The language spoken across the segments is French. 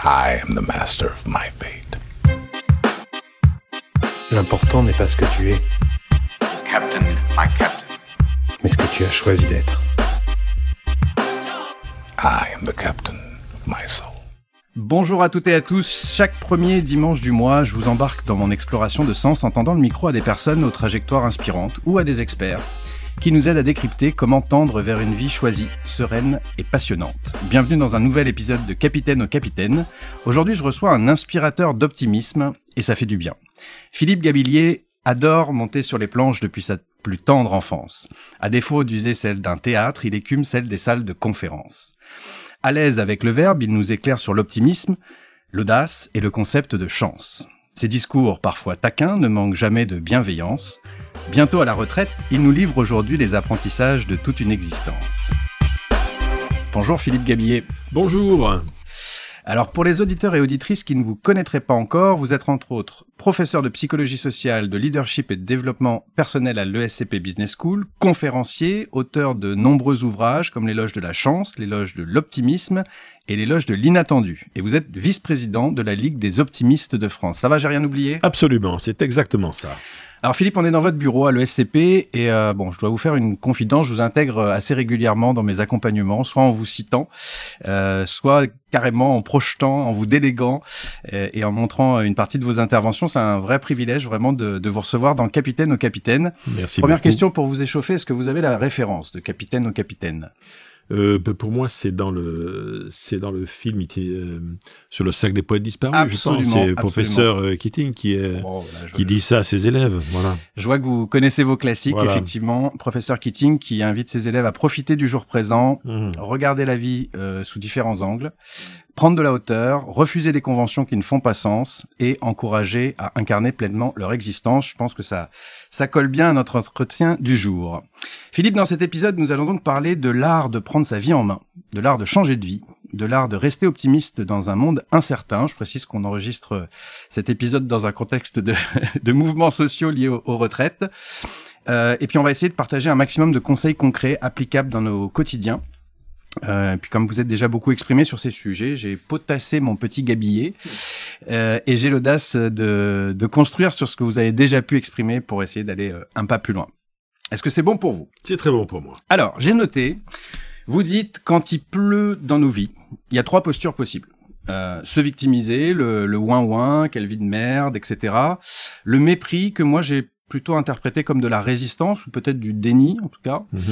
I am the master of my fate. L'important n'est pas ce que tu es, Captain, my captain. mais ce que tu as choisi d'être. I am the captain of my soul. Bonjour à toutes et à tous. Chaque premier dimanche du mois, je vous embarque dans mon exploration de sens en tendant le micro à des personnes aux trajectoires inspirantes ou à des experts qui nous aident à décrypter comment tendre vers une vie choisie, sereine et passionnante. Bienvenue dans un nouvel épisode de Capitaine au Capitaine. Aujourd'hui, je reçois un inspirateur d'optimisme et ça fait du bien. Philippe Gabillier adore monter sur les planches depuis sa plus tendre enfance. À défaut d'user celle d'un théâtre, il écume celle des salles de conférence. À l'aise avec le verbe, il nous éclaire sur l'optimisme, l'audace et le concept de chance. Ses discours, parfois taquins, ne manquent jamais de bienveillance. Bientôt à la retraite, il nous livre aujourd'hui les apprentissages de toute une existence. Bonjour Philippe Gabillet. Bonjour. Alors pour les auditeurs et auditrices qui ne vous connaîtraient pas encore, vous êtes entre autres professeur de psychologie sociale, de leadership et de développement personnel à l'ESCP Business School, conférencier, auteur de nombreux ouvrages comme l'éloge de la chance, l'éloge de l'optimisme et l'éloge de l'inattendu. Et vous êtes vice-président de la Ligue des optimistes de France. Ça va, j'ai rien oublié? Absolument, c'est exactement ça. Alors Philippe, on est dans votre bureau à l'ESCP et euh, bon, je dois vous faire une confidence. Je vous intègre assez régulièrement dans mes accompagnements, soit en vous citant, euh, soit carrément en projetant, en vous déléguant euh, et en montrant une partie de vos interventions. C'est un vrai privilège vraiment de, de vous recevoir dans Capitaine au Capitaine. Merci. Première beaucoup. question pour vous échauffer. Est-ce que vous avez la référence de Capitaine au Capitaine? Euh, ben, pour moi, c'est dans le, c'est dans le film euh, sur le sac des poètes disparus. Absolument, je pense. C'est professeur euh, Keating qui est, je- qui dit ça à ses élèves. Voilà. Je vois que vous connaissez vos classiques, Voilà. effectivement. Professeur Keating qui invite ses élèves à profiter du jour présent, Mhm. regarder la vie euh, sous différents angles, prendre de la hauteur, refuser des conventions qui ne font pas sens et encourager à incarner pleinement leur existence. Je pense que ça, ça colle bien à notre entretien du jour. Philippe, dans cet épisode, nous allons donc parler de l'art de prendre sa vie en main, de l'art de changer de vie, de l'art de rester optimiste dans un monde incertain. Je précise qu'on enregistre cet épisode dans un contexte de, mouvements sociaux liés aux, aux retraites. Euh, et puis on va essayer de partager un maximum de conseils concrets applicables dans nos quotidiens. Euh, puis comme vous êtes déjà beaucoup exprimé sur ces sujets, j'ai potassé mon petit gabillet euh, et j'ai l'audace de, de construire sur ce que vous avez déjà pu exprimer pour essayer d'aller euh, un pas plus loin. Est-ce que c'est bon pour vous? C'est très bon pour moi. Alors, j'ai noté, vous dites quand il pleut dans nos vies, il y a trois postures possibles. Euh, se victimiser, le, le ouin-ouin, quelle vie de merde, etc. Le mépris que moi j'ai plutôt interprété comme de la résistance ou peut-être du déni en tout cas Mhm.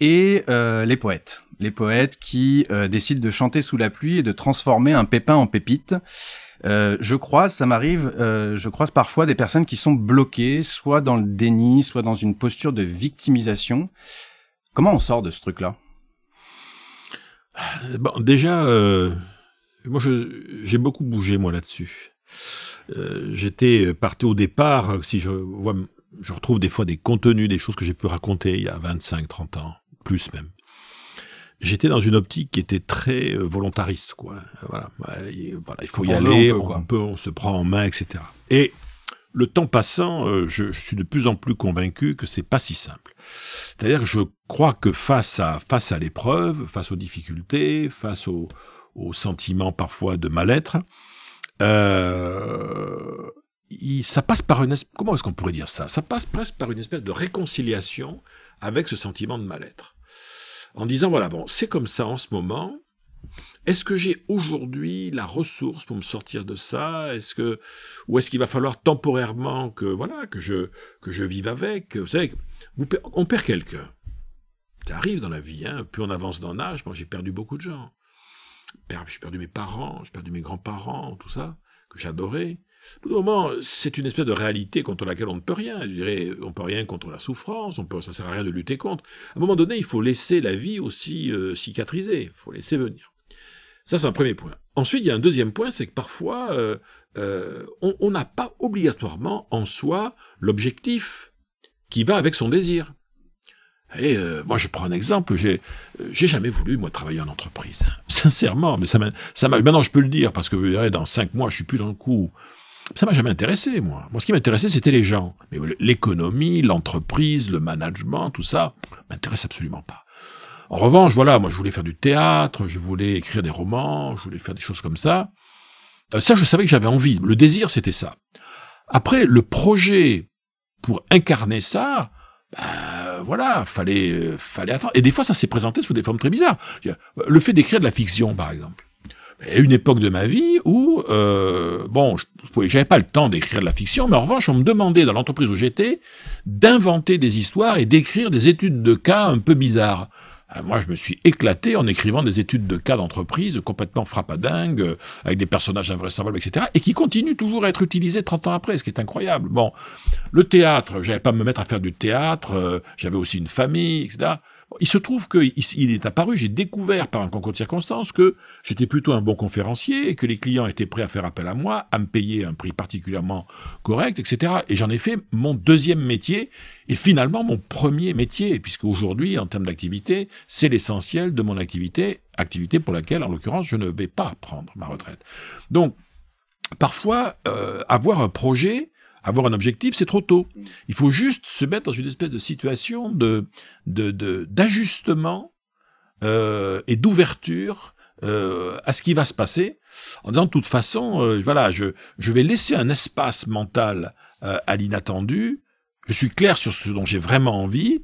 et euh, les poètes. Les poètes qui euh, décident de chanter sous la pluie et de transformer un pépin en pépite. Euh, je croise, ça m'arrive, euh, je croise parfois des personnes qui sont bloquées, soit dans le déni, soit dans une posture de victimisation. Comment on sort de ce truc-là? Bon, déjà, moi, j'ai beaucoup bougé moi là-dessus. J'étais parti au départ. Si je vois, je retrouve des fois des contenus, des choses que j'ai pu raconter il y a 25, 30 ans, plus même. J'étais dans une optique qui était très euh, volontariste, quoi. Voilà, il faut y On aller, on peut, on, quoi. peut, on se prend en main, etc. Et le temps passant, euh, je, je suis de plus en plus convaincu que c'est pas si simple. C'est-à-dire que je crois que face à face à l'épreuve, face aux difficultés, face aux, aux sentiments parfois de mal-être, euh, il- ça passe par une comment est-ce qu'on pourrait dire ça? Ça passe presque par une espèce de réconciliation avec ce sentiment de mal-être, en disant voilà bon c'est comme ça en ce moment. Est-ce que j'ai aujourd'hui la ressource pour me sortir de ça? Est-ce que ou est-ce qu'il va falloir temporairement que voilà que je que je vive avec? Vous savez, on perd quelqu'un. Ça arrive dans la vie. Hein. Plus on avance dans l'âge, moi j'ai perdu beaucoup de gens. J'ai perdu mes parents, j'ai perdu mes grands-parents, tout ça que j'adorais. Au bout moment, c'est une espèce de réalité contre laquelle on ne peut rien. Je dirais, on peut rien contre la souffrance, on peut, ça sert à rien de lutter contre. À un moment donné, il faut laisser la vie aussi euh, cicatriser. Il faut laisser venir. Ça, c'est un premier point. Ensuite, il y a un deuxième point, c'est que parfois, euh, euh, on n'a pas obligatoirement en soi l'objectif qui va avec son désir. Et euh, moi, je prends un exemple. J'ai, euh, jamais voulu moi travailler en entreprise, sincèrement. Mais ça m'a, ça m'a. Maintenant, je peux le dire parce que vous verrez, dans cinq mois, je suis plus dans le coup. Ça m'a jamais intéressé, moi. Moi, ce qui m'intéressait, c'était les gens. Mais l'économie, l'entreprise, le management, tout ça, m'intéresse absolument pas. En revanche, voilà, moi, je voulais faire du théâtre, je voulais écrire des romans, je voulais faire des choses comme ça. Euh, ça, je savais que j'avais envie. Le désir, c'était ça. Après, le projet pour incarner ça, bah, voilà, fallait, euh, fallait attendre. Et des fois, ça s'est présenté sous des formes très bizarres. Le fait d'écrire de la fiction, par exemple. Il y a une époque de ma vie où, euh, bon, je j'avais pas le temps d'écrire de la fiction, mais en revanche, on me demandait dans l'entreprise où j'étais d'inventer des histoires et d'écrire des études de cas un peu bizarres. Euh, moi, je me suis éclaté en écrivant des études de cas d'entreprise complètement frappadingues, euh, avec des personnages invraisemblables, etc., et qui continuent toujours à être utilisés 30 ans après, ce qui est incroyable. Bon, le théâtre, j'avais pas à me mettre à faire du théâtre, euh, j'avais aussi une famille, etc. Il se trouve qu'il il est apparu, j'ai découvert par un concours de circonstances que j'étais plutôt un bon conférencier et que les clients étaient prêts à faire appel à moi, à me payer un prix particulièrement correct, etc. Et j'en ai fait mon deuxième métier et finalement mon premier métier, puisque aujourd'hui, en termes d'activité, c'est l'essentiel de mon activité, activité pour laquelle, en l'occurrence, je ne vais pas prendre ma retraite. Donc, parfois, euh, avoir un projet, avoir un objectif, c'est trop tôt. Il faut juste se mettre dans une espèce de situation de d'ajustement euh, et d'ouverture euh, à ce qui va se passer, en disant de toute façon, euh, voilà, je, je vais laisser un espace mental à l'inattendu. Je suis clair sur ce dont j'ai vraiment envie,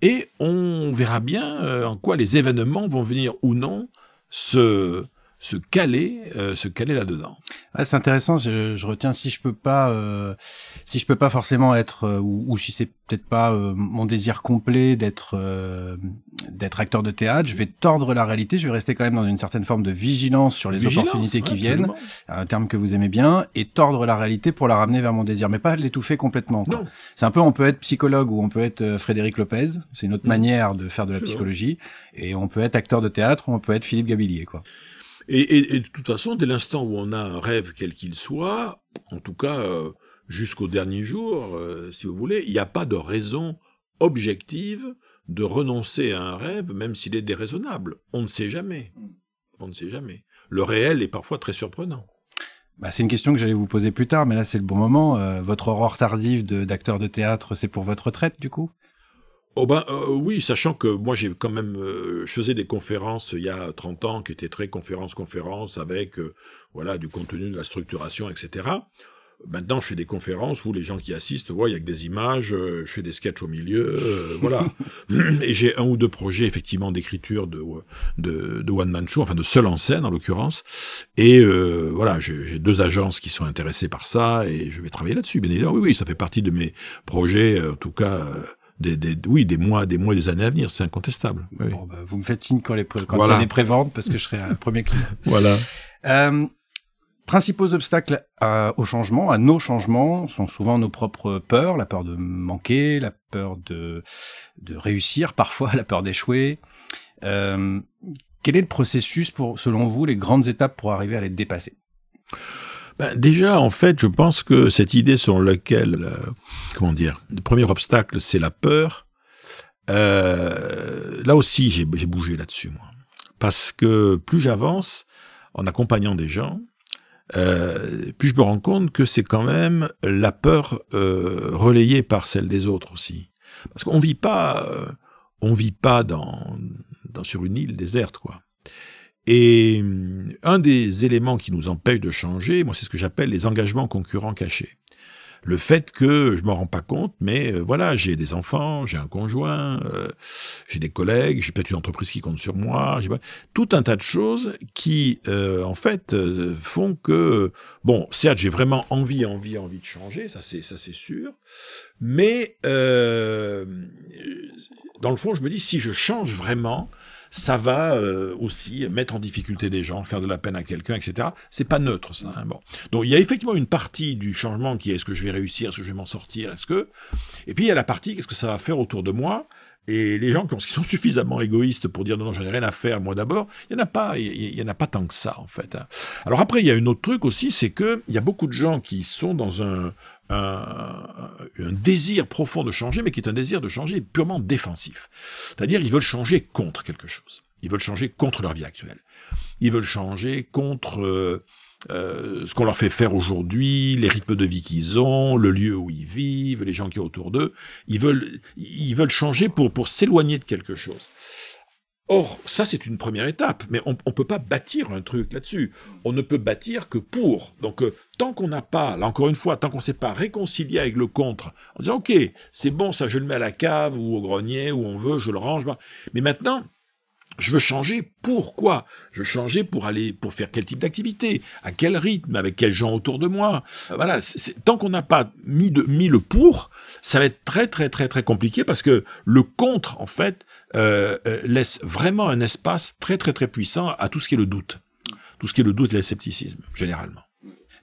et on verra bien en quoi les événements vont venir ou non se se caler, euh, se caler là-dedans. c'est intéressant. Je, je, retiens si je peux pas, euh, si je peux pas forcément être, euh, ou, ou, si c'est peut-être pas euh, mon désir complet d'être euh, d'être acteur de théâtre, je vais tordre la réalité. Je vais rester quand même dans une certaine forme de vigilance sur les Vigilance, opportunités qui viennent, absolument. un terme que vous aimez bien, et tordre la réalité pour la ramener vers mon désir, mais pas l'étouffer complètement. C'est un peu, on peut être psychologue ou on peut être euh, Frédéric Lopez. C'est une autre Mm. manière de faire de la vrai. psychologie, et on peut être acteur de théâtre ou on peut être Philippe Gabillier, quoi. Et, de toute façon, dès l'instant où on a un rêve quel qu'il soit, en tout cas euh, jusqu'au dernier jour, euh, si vous voulez, il n'y a pas de raison objective de renoncer à un rêve, même s'il est déraisonnable. On ne sait jamais. On ne sait jamais. Le réel est parfois très surprenant. Bah, c'est une question que j'allais vous poser plus tard, mais là c'est le bon moment. Euh, votre aurore tardive d'acteur de, théâtre, c'est pour votre retraite du coup? Oh ben euh, oui, sachant que moi j'ai quand même, euh, je faisais des conférences il y a 30 ans qui étaient très conférences-conférences avec euh, voilà du contenu, de la structuration, etc. Maintenant, je fais des conférences où les gens qui assistent voient il y a que des images, je fais des sketchs au milieu, voilà. Et j'ai un ou deux projets effectivement d'écriture de, de de one man show, enfin de seul en scène en l'occurrence. Et voilà, j'ai deux agences qui sont intéressées par ça et je vais travailler là-dessus. Bien évidemment, oui, oui, ça fait partie de mes projets, en tout cas. Des, des, oui, des mois, des mois et des années à venir, c'est incontestable. Oui, oui. Bon, bah, Vous me faites signe quand, les quand Voilà. il y a des préventes parce que je serai un premier client. Voilà. Euh, principaux obstacles à- au changement, à nos changements, sont souvent nos propres peurs, la peur de manquer, la peur de, de réussir, parfois la peur d'échouer. Euh, quel est le processus pour, selon vous, les grandes étapes pour arriver à les dépasser? Ben, déjà, en fait, je pense que cette idée selon laquelle, euh, comment dire, le premier obstacle, c'est la peur, euh, là aussi, j'ai bougé là-dessus, moi. Parce que plus j'avance en accompagnant des gens, euh, plus je me rends compte que c'est quand même la peur euh, relayée par celle des autres aussi. Parce qu'on vit pas, on vit pas sur une île déserte, quoi. Et hum, un des éléments qui nous empêche de changer, moi, c'est ce que j'appelle les engagements concurrents cachés. Le fait que je m'en rends pas compte, mais euh, voilà, j'ai des enfants, j'ai un conjoint, euh, j'ai des collègues, j'ai peut-être une entreprise qui compte sur moi, j'ai tout un tas de choses qui, euh, en fait, font que, bon, certes, j'ai vraiment envie, envie, envie de changer, ça c'est, ça c'est sûr, mais dans le fond, je me dis, si je change vraiment, ça va euh, aussi mettre en difficulté des gens, faire de la peine à quelqu'un, etc. C'est pas neutre, ça. hein, bon. Donc il y a effectivement une partie du changement qui est est-ce que je vais réussir, est-ce que je vais m'en sortir, est-ce que. Et puis il y a la partie qu'est-ce que ça va faire autour de moi. Et les gens qui ont- qui sont suffisamment égoïstes pour dire non, non, j'en ai rien à faire, moi d'abord, il y en a pas, en a pas tant que ça en fait. hein. Alors après, il y a une autre truc aussi, c'est que il y a beaucoup de gens qui sont dans un, un, un désir profond de changer, mais qui est un désir de changer purement défensif. C'est-à-dire, ils veulent changer contre quelque chose. Ils veulent changer contre leur vie actuelle. Ils veulent changer contre euh, euh, ce qu'on leur fait faire aujourd'hui, les rythmes de vie qu'ils ont, le lieu où ils vivent, les gens qui sont autour d'eux. Ils veulent, ils veulent changer pour, pour s'éloigner de quelque chose. Or, ça, c'est une première étape, mais on ne peut pas bâtir un truc là-dessus. On ne peut bâtir que pour. Donc, euh, tant qu'on n'a pas, là encore une fois, tant qu'on ne s'est pas réconcilié avec le contre, en disant, OK, c'est bon, ça, je le mets à la cave ou au grenier, où on veut, je le range. Mais maintenant, je veux changer. Pourquoi Je veux changer pour aller, pour faire quel type d'activité, à quel rythme, avec quels gens autour de moi. Euh, voilà. tant qu'on n'a pas mis, de, mis le pour, ça va être très très très très compliqué parce que le contre, en fait, euh, euh, laisse vraiment un espace très très très puissant à tout ce qui est le doute, tout ce qui est le doute et le scepticisme, généralement.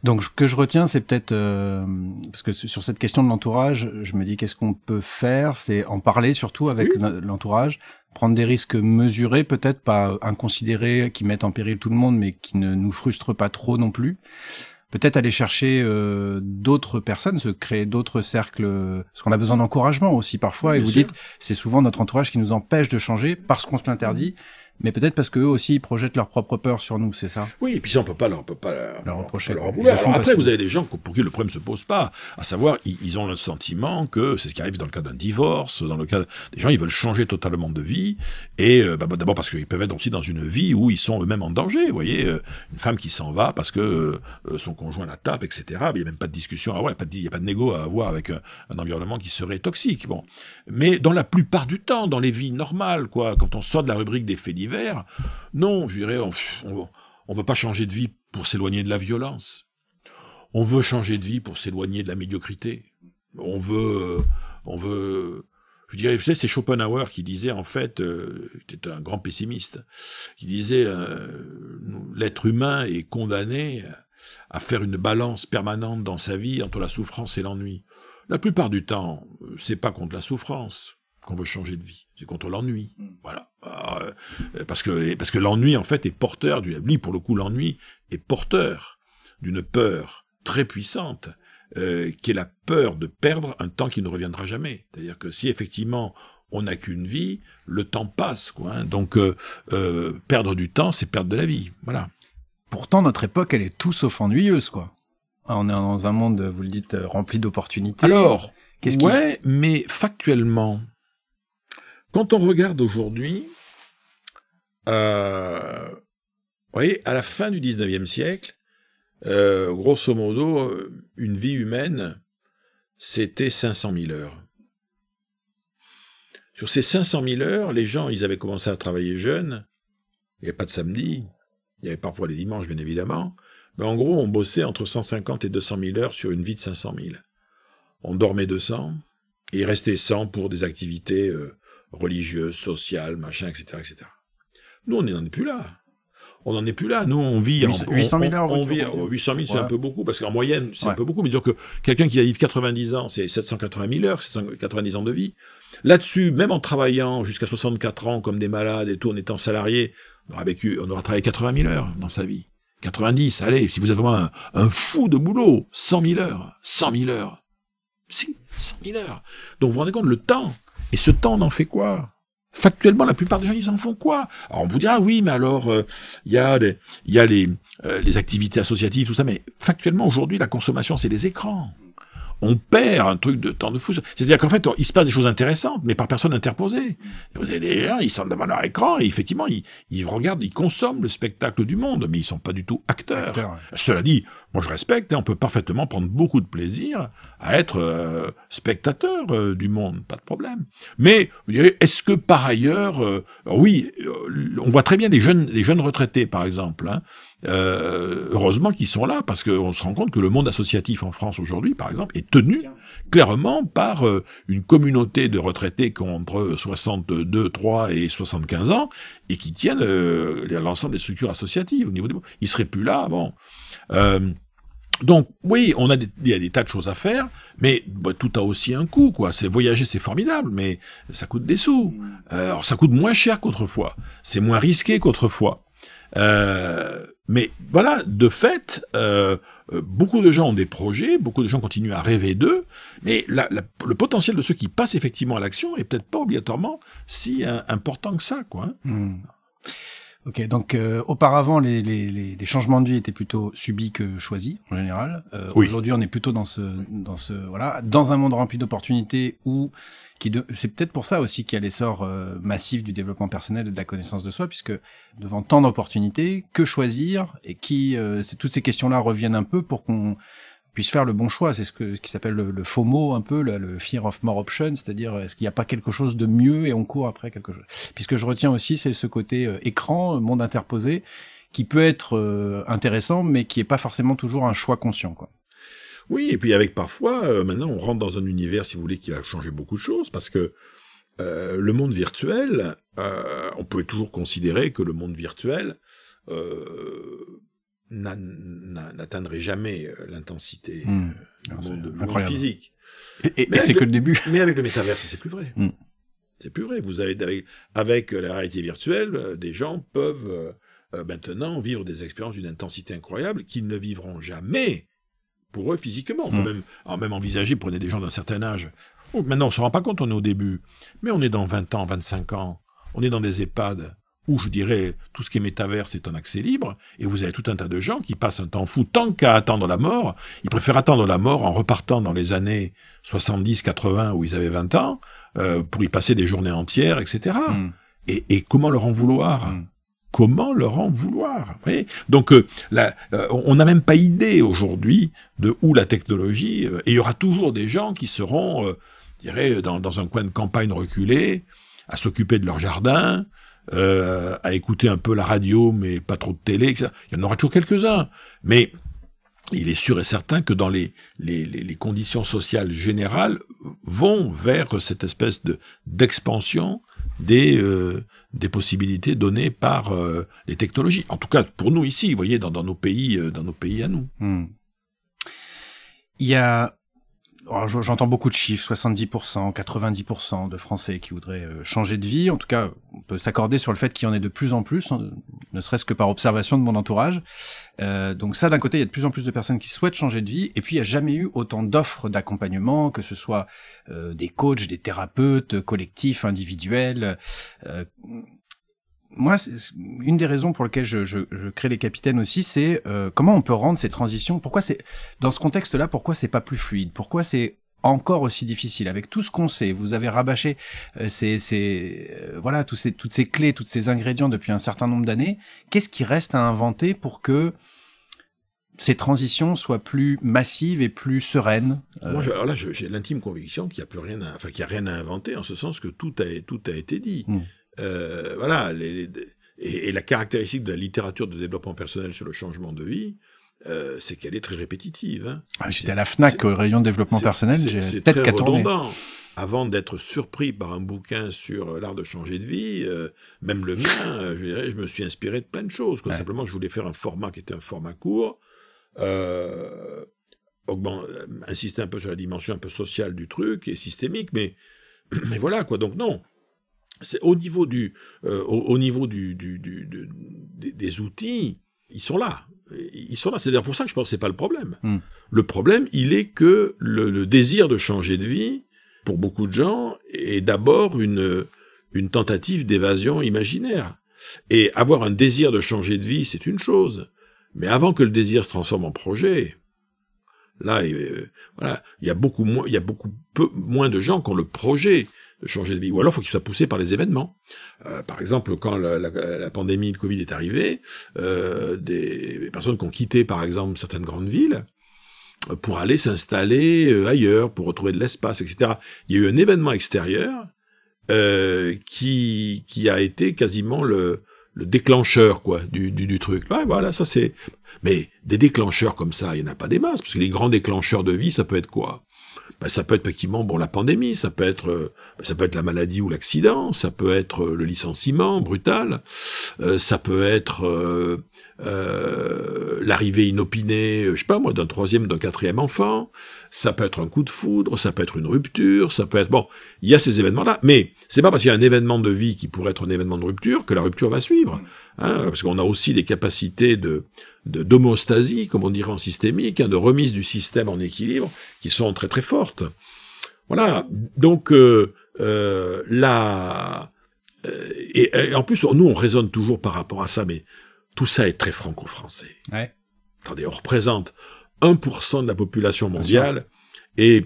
Donc, ce que je retiens, c'est peut-être euh, parce que sur cette question de l'entourage, je me dis qu'est-ce qu'on peut faire, c'est en parler surtout avec l'entourage, prendre des risques mesurés, peut-être pas inconsidérés, qui mettent en péril tout le monde, mais qui ne nous frustrent pas trop non plus. Peut-être aller chercher euh, d'autres personnes, se créer d'autres cercles, parce qu'on a besoin d'encouragement aussi parfois. et vous dites, c'est souvent notre entourage qui nous empêche de changer parce qu'on se l'interdit mais peut-être parce qu'eux aussi ils projettent leur propre peur sur nous, c'est ça? Oui, et puis ça on peut pas leur, peut pas leur, reprocher. Leur après, vous avez des gens pour qui le problème se pose pas, à savoir ils, ont le sentiment que c'est ce qui arrive dans le cas d'un divorce, dans le cas des gens ils veulent changer totalement de vie et euh, bah, bah, d'abord parce qu'ils peuvent être aussi dans une vie où ils sont eux-mêmes en danger. Vous voyez, euh, une femme qui s'en va parce que euh, son conjoint la tape, etc. Il n'y a même pas de discussion à avoir, il n'y a pas de négo à avoir avec un, un, environnement qui serait toxique. Bon, mais dans la plupart du temps, dans les vies normales, quoi, quand on sort de la rubrique des faits non, je dirais, on ne veut pas changer de vie pour s'éloigner de la violence. On veut changer de vie pour s'éloigner de la médiocrité. On veut, on veut, je dirais, vous savez, c'est Schopenhauer qui disait en fait, euh, était un grand pessimiste, qui disait euh, l'être humain est condamné à faire une balance permanente dans sa vie entre la souffrance et l'ennui. La plupart du temps, c'est pas contre la souffrance, qu'on veut changer de vie. C'est contre l'ennui. Voilà. Euh, parce que, parce que l'ennui, en fait, est porteur du, pour le coup, l'ennui est porteur d'une peur très puissante, euh, qui est la peur de perdre un temps qui ne reviendra jamais. C'est-à-dire que si effectivement on n'a qu'une vie, le temps passe, quoi. Hein. Donc euh, perdre du temps, c'est perdre de la vie. Voilà. Pourtant, notre époque, elle est tout sauf ennuyeuse, quoi. On est dans un monde, vous le dites, rempli d'opportunités. Alors, Qu'est-ce ouais, mais factuellement, quand on regarde aujourd'hui, euh, vous voyez, à la fin du 19e siècle, euh, grosso modo, une vie humaine, c'était 500 000 heures. Sur ces 500 000 heures, les gens, ils avaient commencé à travailler jeunes. Il n'y avait pas de samedi. Il y avait parfois les dimanches, bien évidemment. Mais en gros, on bossait entre 150 et 200 000 heures sur une vie de 500 000. On dormait 200 et il restait 100 pour des activités euh, religieuse, sociale, machin, etc., etc. Nous, on n'en est plus là. On n'en est plus là. Nous, on vit 800 000 heures. On, vit, 800 000, c'est un peu beaucoup, parce qu'en moyenne, c'est un peu beaucoup. Mais dire que quelqu'un qui a vécu 90 ans, c'est 780 000 heures, 790 ans de vie. Là-dessus, même en travaillant jusqu'à 64 ans comme des malades et tout, en étant salarié, on aura vécu, on aura travaillé 80 000 heures dans sa vie. 90, allez, si vous êtes vraiment un, un fou de boulot, 100 000 heures, 100 000 heures. Si, 100 000 heures. Donc vous vous rendez compte, le temps et ce temps, on en fait quoi? Factuellement, la plupart des gens, ils en font quoi? Alors on vous dira, ah oui, mais alors, euh, il y a, les, y a euh, les activités associatives, tout ça, mais factuellement, aujourd'hui, la consommation, c'est les écrans on perd un truc de temps de fou. C'est-à-dire qu'en fait, il se passe des choses intéressantes, mais par personne interposée. Vous avez des gens, ils sont devant leur écran et effectivement, ils, regardent, ils consomment le spectacle du monde, mais ils sont pas du tout acteurs. Cela dit, moi je respecte, on peut parfaitement prendre beaucoup de plaisir à être euh, spectateur euh, du monde, pas de problème. Mais est-ce que par ailleurs, euh, oui, on voit très bien les jeunes, les jeunes retraités, par exemple, hein, euh, heureusement qu'ils sont là, parce qu'on se rend compte que le monde associatif en France aujourd'hui, par exemple, est tenu clairement par euh, une communauté de retraités qui ont entre 62, 3 et 75 ans, et qui tiennent euh, l'ensemble des structures associatives au niveau des... Ils seraient plus là, bon. Euh, donc oui, on a des, il y a des tas de choses à faire, mais bah, tout a aussi un coût, quoi. C'est voyager, c'est formidable, mais ça coûte des sous. alors ça coûte moins cher qu'autrefois, c'est moins risqué qu'autrefois. Euh, mais voilà, de fait, euh, euh, beaucoup de gens ont des projets, beaucoup de gens continuent à rêver d'eux, mais le potentiel de ceux qui passent effectivement à l'action est peut-être pas obligatoirement si important que ça, quoi. Hein. Ok, donc euh, auparavant les, les, les, les changements de vie étaient plutôt subis que choisis en général. Euh, Oui. Aujourd'hui, on est plutôt dans ce dans ce voilà dans un monde rempli d'opportunités où qui de, c'est peut-être pour ça aussi qu'il y a l'essor euh, massif du développement personnel et de la connaissance de soi, puisque devant tant d'opportunités, que choisir et qui euh, toutes ces questions-là reviennent un peu pour qu'on puisse faire le bon choix. C'est ce, ce qui s'appelle le, le FOMO, un peu, le, fear of more options, c'est-à-dire est-ce qu'il n'y a pas quelque chose de mieux et on court après quelque chose. Puisque je retiens aussi, c'est ce côté euh, écran, euh, monde interposé, qui peut être euh, intéressant, mais qui est pas forcément toujours un choix conscient. Oui, et puis avec parfois, maintenant, on rentre dans un univers, si vous voulez, qui va changer beaucoup de choses, parce que le monde virtuel, on pouvait toujours considérer que le monde virtuel n'atteindrait jamais euh, l'intensité Hmm. du monde, monde incroyable. physique. Et, et- Mais et c'est que le début. Mais avec le métaverse, c'est plus vrai. Mm. C'est plus vrai. Vous avez avec, avec la réalité virtuelle, euh, des gens peuvent euh, euh, maintenant vivre des expériences d'une intensité incroyable qu'ils ne vivront jamais pour eux physiquement. On peut Mm. même, même envisager, prenez des gens d'un certain âge. Oh, maintenant, on se rend pas compte, on est au début. Mais on est dans 20 ans, 25 ans. On est dans des EHPAD où, je dirais, tout ce qui est métaverse est en accès libre. Et vous avez tout un tas de gens qui passent un temps fou tant qu'à attendre la mort. Ils préfèrent attendre la mort en repartant dans les années 70, 80 où ils avaient 20 ans, euh, pour y passer des journées entières, etc. Hmm. Et, et comment leur en vouloir? Mm. Comment leur en vouloir? Vous voyez? Donc, euh, la- euh, on n'a même pas idée aujourd'hui de où la technologie. et il y aura toujours des gens qui seront, je dirais, dans, dans un coin de campagne reculé, à s'occuper de leur jardin, euh, à écouter un peu la radio, mais pas trop de télé. etc. Il y en aura toujours quelques-uns, mais il est sûr et certain que dans les, les, conditions sociales générales vont vers cette espèce de d'expansion des euh, des possibilités données par euh, les technologies. En tout cas, pour nous ici, vous voyez, dans, nos pays, dans nos pays à nous. Hmm. Il y a, j'entends beaucoup de chiffres, 70%, 90% de Français qui voudraient euh, changer de vie. En tout cas, on peut s'accorder sur le fait qu'il y en ait de plus en plus, hein, ne serait-ce que par observation de mon entourage. Euh, donc ça, d'un côté, il y a de plus en plus de personnes qui souhaitent changer de vie. Et puis, il n'y a jamais eu autant d'offres d'accompagnement, que ce soit euh, des coachs, des thérapeutes, collectifs, individuels. Euh, moi, une des raisons pour lesquelles je, je, je crée les capitaines aussi, c'est euh, comment on peut rendre ces transitions. Pourquoi c'est dans ce contexte-là, pourquoi c'est pas plus fluide? Pourquoi c'est encore aussi difficile? Avec tout ce qu'on sait Vous avez rabâché euh, ces, ces euh, voilà tous ces, toutes ces clés, tous ces ingrédients depuis un certain nombre d'années. Qu'est-ce qui reste à inventer pour que ces transitions soient plus massives et plus sereines? Euh, Moi, je- alors là, j'ai l'intime conviction qu'il n'y a plus rien, à, enfin qu'il y a rien à inventer, en ce sens que tout a tout a été dit. Mm. Euh, voilà, les, les- et, et la caractéristique de la littérature de développement personnel sur le changement de vie, euh, c'est qu'elle est très répétitive. Hein. ah, J'étais à la Fnac au rayon développement C'est- personnel, j'ai peut-être très qu'à tourner. Avant d'être surpris par un bouquin sur euh, l'art de changer de vie, euh, même le mien, euh, je, dirais, je me suis inspiré de plein de choses. quoi. Ouais. Simplement, je voulais faire un format qui était un format court, augment- insister un peu sur la dimension un peu sociale du truc et systémique, mais, mais voilà quoi. Donc non, c'est au niveau du, euh, au, au niveau du, du, du- du- des, des outils, ils sont là. Ils sont là. C'est d'ailleurs pour ça que je pense que c'est pas le problème. Hmm. Le problème, il est que le, le désir de changer de vie, pour beaucoup de gens, est d'abord une, une tentative d'évasion imaginaire. Et avoir un désir de changer de vie, c'est une chose. Mais avant que le désir se transforme en projet, là, euh, voilà, il y a beaucoup moins, il y a beaucoup peu, moins de gens qui ont le projet de changer de vie. Ou alors, il faut qu'il soit poussé par les événements. Euh, par exemple, quand la, la- pandémie de Covid est arrivée, euh, des personnes qui ont quitté, par exemple, certaines grandes villes euh, pour aller s'installer euh, ailleurs, pour retrouver de l'espace, etc. Il y a eu un événement extérieur euh, qui qui a été quasiment le le déclencheur quoi du, du, du truc. Ouais, voilà, ça c'est. Mais des déclencheurs comme ça, il n'y en a pas des masses, parce que les grands déclencheurs de vie, ça peut être quoi? Ben, ça peut être effectivement bon la pandémie, ça peut être euh, ça peut être la maladie ou l'accident, ça peut être euh, le licenciement brutal, euh, ça peut être l'arrivée inopinée, je sais pas moi, d'un troisième, d'un quatrième enfant, ça peut être un coup de foudre, ça peut être une rupture, ça peut être bon, il y a ces événements-là, mais c'est pas parce qu'il y a un événement de vie qui pourrait être un événement de rupture que la rupture va suivre, hein, parce qu'on a aussi des capacités de d'homostasie, comme on dirait en systémique, hein, de remise du système en équilibre, qui sont très très fortes. Voilà. Donc euh, euh, la euh, et, et en plus, nous, on raisonne toujours par rapport à ça, mais tout ça est très franco-français. Ouais. Attendez, on représente 1% de la population mondiale et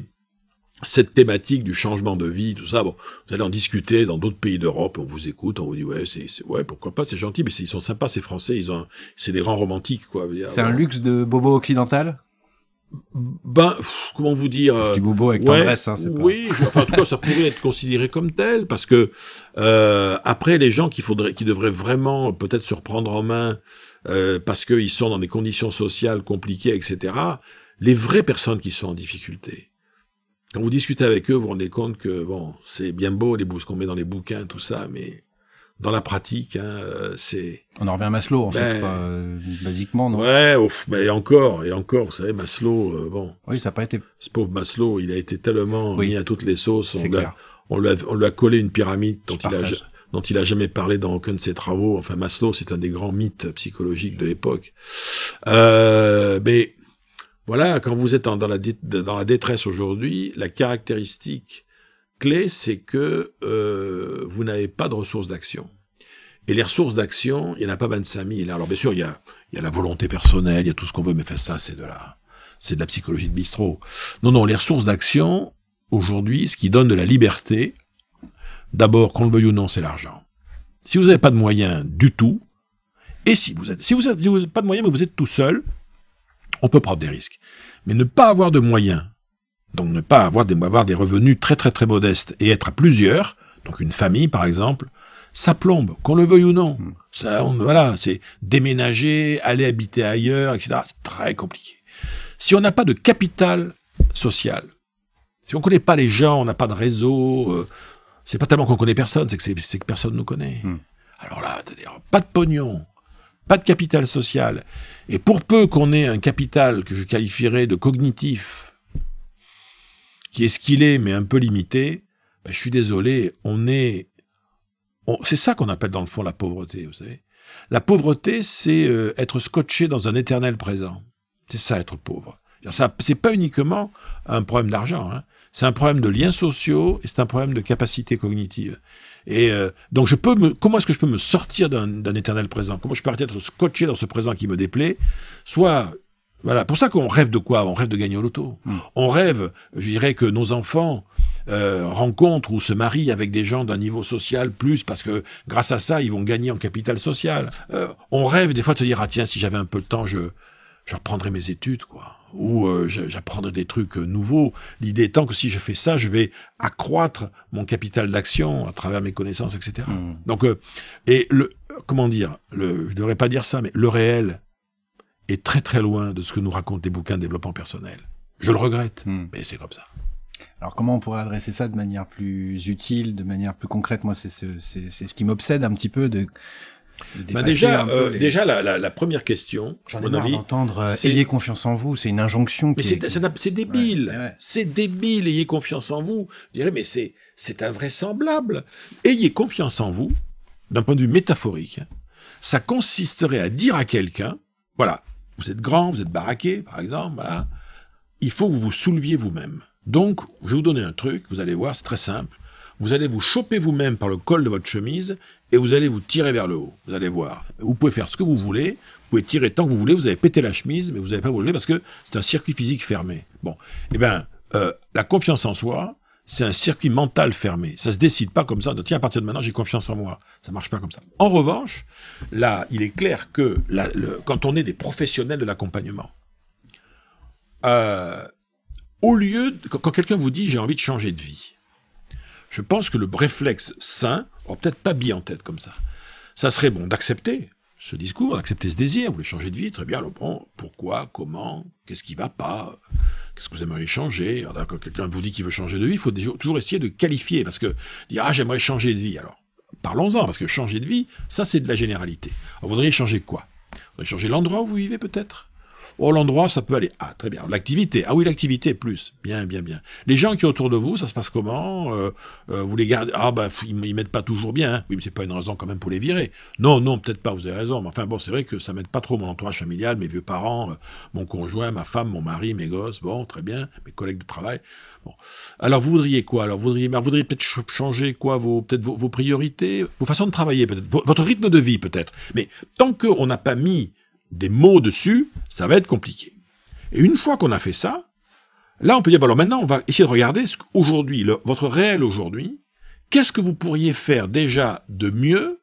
cette thématique du changement de vie, tout ça, bon, vous allez en discuter dans d'autres pays d'Europe, on vous écoute, on vous dit ouais, c'est, ouais, pourquoi pas, c'est gentil, mais ils sont sympas, ces Français, ils ont, c'est des grands romantiques, quoi. Je C'est un luxe de bobo occidental? Ben, pff, comment vous dire Je euh, dis bobo avec ouais, tendresse, hein, c'est pas... Oui, je- enfin, en tout cas, ça pourrait être considéré comme tel, parce que euh, après, les gens qui faudrait, qui devraient vraiment peut-être se reprendre en main, euh, parce qu'ils sont dans des conditions sociales compliquées, etc. Les vraies personnes qui sont en difficulté. Quand vous discutez avec eux, vous vous rendez compte que bon, c'est bien beau les ce qu'on met dans les bouquins, tout ça, mais dans la pratique, hein, euh, c'est On en revient à Maslow, en fait, Ben, quoi, euh, basiquement, non? ouais, ouf, mais encore et encore, vous savez, Maslow, euh, bon, Oui, ça n'a pas été... ce pauvre Maslow, il a été tellement Oui. mis à toutes les sauces. On C'est lui, a, clair. on, lui a, on lui a collé une pyramide dont Je il, a, partage. ja- dont il a jamais parlé dans aucun de ses travaux. Enfin, Maslow, c'est un des grands mythes psychologiques de l'époque. Euh, mais voilà, quand vous êtes dans, la détresse aujourd'hui, la caractéristique clé, c'est que euh, vous n'avez pas de ressources d'action. Et les ressources d'action, il n'y en a pas 25 000. Alors bien sûr, il y a, a la volonté personnelle, il y a tout ce qu'on veut, mais ça, c'est de la, c'est de la psychologie de bistrot. Non, non, les ressources d'action, aujourd'hui, ce qui donne de la liberté, d'abord, qu'on le veuille ou non, c'est l'argent. Si vous n'avez pas de moyens du tout, et si vous si vous n'avez pas de moyens, mais vous êtes tout seul, on peut prendre des risques. Mais ne pas avoir de moyens, donc ne pas avoir des, avoir des revenus très très très modestes et être à plusieurs, donc une famille par exemple, ça plombe, qu'on le veuille ou non. Ça, on- voilà, c'est déménager, aller habiter ailleurs, etc. C'est très compliqué. Si on n'a pas de capital social, si on connaît pas les gens, on n'a pas de réseau, euh, c'est pas tellement qu'on connaît personne, c'est que, c'est- que personne nous connaît. Hmm. Alors là, pas de pognon, pas de capital social. Et pour peu qu'on ait un capital que je qualifierais de cognitif, qui est ce qu'il est, mais un peu limité, ben, je suis désolé, on est... on- c'est ça qu'on appelle dans le fond la pauvreté, vous savez. La pauvreté, c'est euh, être scotché dans un éternel présent. C'est ça, être pauvre. Ça, c'est pas uniquement un problème d'argent, hein. c'est un problème de liens sociaux et c'est un problème de capacité cognitive. Et euh, donc, je peux me, comment est-ce que je peux me sortir d'un d'un éternel présent? Comment je peux arrêter d'être scotché dans ce présent qui me déplaît? Soit, voilà, pour ça qu'on rêve de quoi? On rêve de gagner au loto. Mm. On rêve, je dirais, que nos enfants euh, rencontrent ou se marient avec des gens d'un niveau social plus, parce que grâce à ça, ils vont gagner en capital social. Euh, on rêve des fois de se dire, ah tiens, si j'avais un peu de temps, je, je reprendrais mes études, quoi. Ou euh, j'apprendrais des trucs euh, nouveaux. L'idée étant que si je fais ça, je vais accroître mon capital d'action à travers mes connaissances, etc. Hmm. Donc, euh, et le, comment dire, le, je devrais pas dire ça, mais le réel est très très loin de ce que nous racontent les bouquins de développement personnel. Je le regrette, Hmm. mais c'est comme ça. Alors comment on pourrait adresser ça de manière plus utile, de manière plus concrète? Moi, c'est ce, ce qui m'obsède un petit peu de. Ben déjà, euh, les- déjà la, la, la première question, j'en ai mon marre d'entendre. euh, ayez confiance en vous. C'est une injonction. Mais c'est est- c'est- c'est débile. Ouais, ouais. C'est débile. Ayez confiance en vous. Je dirais, mais c'est c'est invraisemblable. Ayez confiance en vous, d'un point de vue métaphorique. hein. Ça consisterait à dire à quelqu'un, voilà, vous êtes grand, vous êtes baraqué, par exemple, voilà. Il faut que vous vous souleviez vous-même. Donc, je vais vous donner un truc. Vous allez voir, c'est très simple. Vous allez vous choper vous-même par le col de votre chemise et vous allez vous tirer vers le haut. Vous allez voir. Vous pouvez faire ce que vous voulez. Vous pouvez tirer tant que vous voulez. Vous avez pété la chemise, mais vous n'avez pas lever parce que c'est un circuit physique fermé. Bon. Eh bien, euh, la confiance en soi, c'est un circuit mental fermé. Ça se décide pas comme ça. de, Tiens, à partir de maintenant, j'ai confiance en moi. Ça marche pas comme ça. En revanche, là, il est clair que quand on est des professionnels de l'accompagnement, euh, au lieu, quand, quand quelqu'un vous dit j'ai envie de changer de vie, je pense que le réflexe sain, alors peut-être pas bien en tête comme ça, ça serait bon d'accepter ce discours, d'accepter ce désir, vous voulez changer de vie, très bien, alors bon, pourquoi, comment, qu'est-ce qui va pas, qu'est-ce que vous aimeriez changer, quand quelqu'un vous dit qu'il veut changer de vie, il faut toujours essayer de qualifier, parce que dire ah j'aimerais changer de vie, alors parlons-en, parce que changer de vie, ça c'est de la généralité. Alors, vous voudriez changer quoi? Vous voudriez changer l'endroit où vous vivez peut-être? Oh, l'endroit, ça peut aller. Ah, très bien. L'activité. Ah oui, l'activité, plus. Bien, bien, bien. Les gens qui sont autour de vous, ça se passe comment euh, euh, Vous les gardez Ah, bah, ils, ils m'aident pas toujours bien. hein. Oui, mais c'est pas une raison quand même pour les virer. Non, non, peut-être pas, vous avez raison. Mais enfin, bon, c'est vrai que ça m'aide pas trop mon entourage familial, mes vieux parents, euh, mon conjoint, ma femme, mon mari, mes gosses. Bon, très bien. Mes collègues de travail. Bon. Alors, vous voudriez quoi? Alors, vous voudriez, voudriez peut-être ch- changer quoi? Vos, peut-être vos, vos priorités, vos façons de travailler, peut-être, vo- votre rythme de vie, peut-être. Mais tant qu'on n'a pas mis des mots dessus, ça va être compliqué. Et une fois qu'on a fait ça, là, on peut dire, bon, alors maintenant, on va essayer de regarder ce qu'aujourd'hui, votre réel aujourd'hui, qu'est-ce que vous pourriez faire déjà de mieux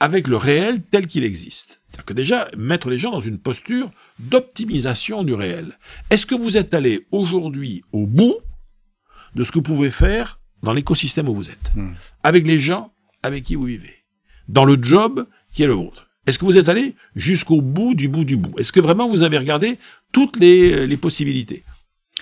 avec le réel tel qu'il existe? C'est-à-dire que déjà, mettre les gens dans une posture d'optimisation du réel. Est-ce que vous êtes allé aujourd'hui au bout de ce que vous pouvez faire dans l'écosystème où vous êtes? Hmm. Avec les gens avec qui vous vivez Dans le job qui est le vôtre Est-ce que vous êtes allé jusqu'au bout du bout du bout? Est-ce que vraiment vous avez regardé toutes les, les possibilités?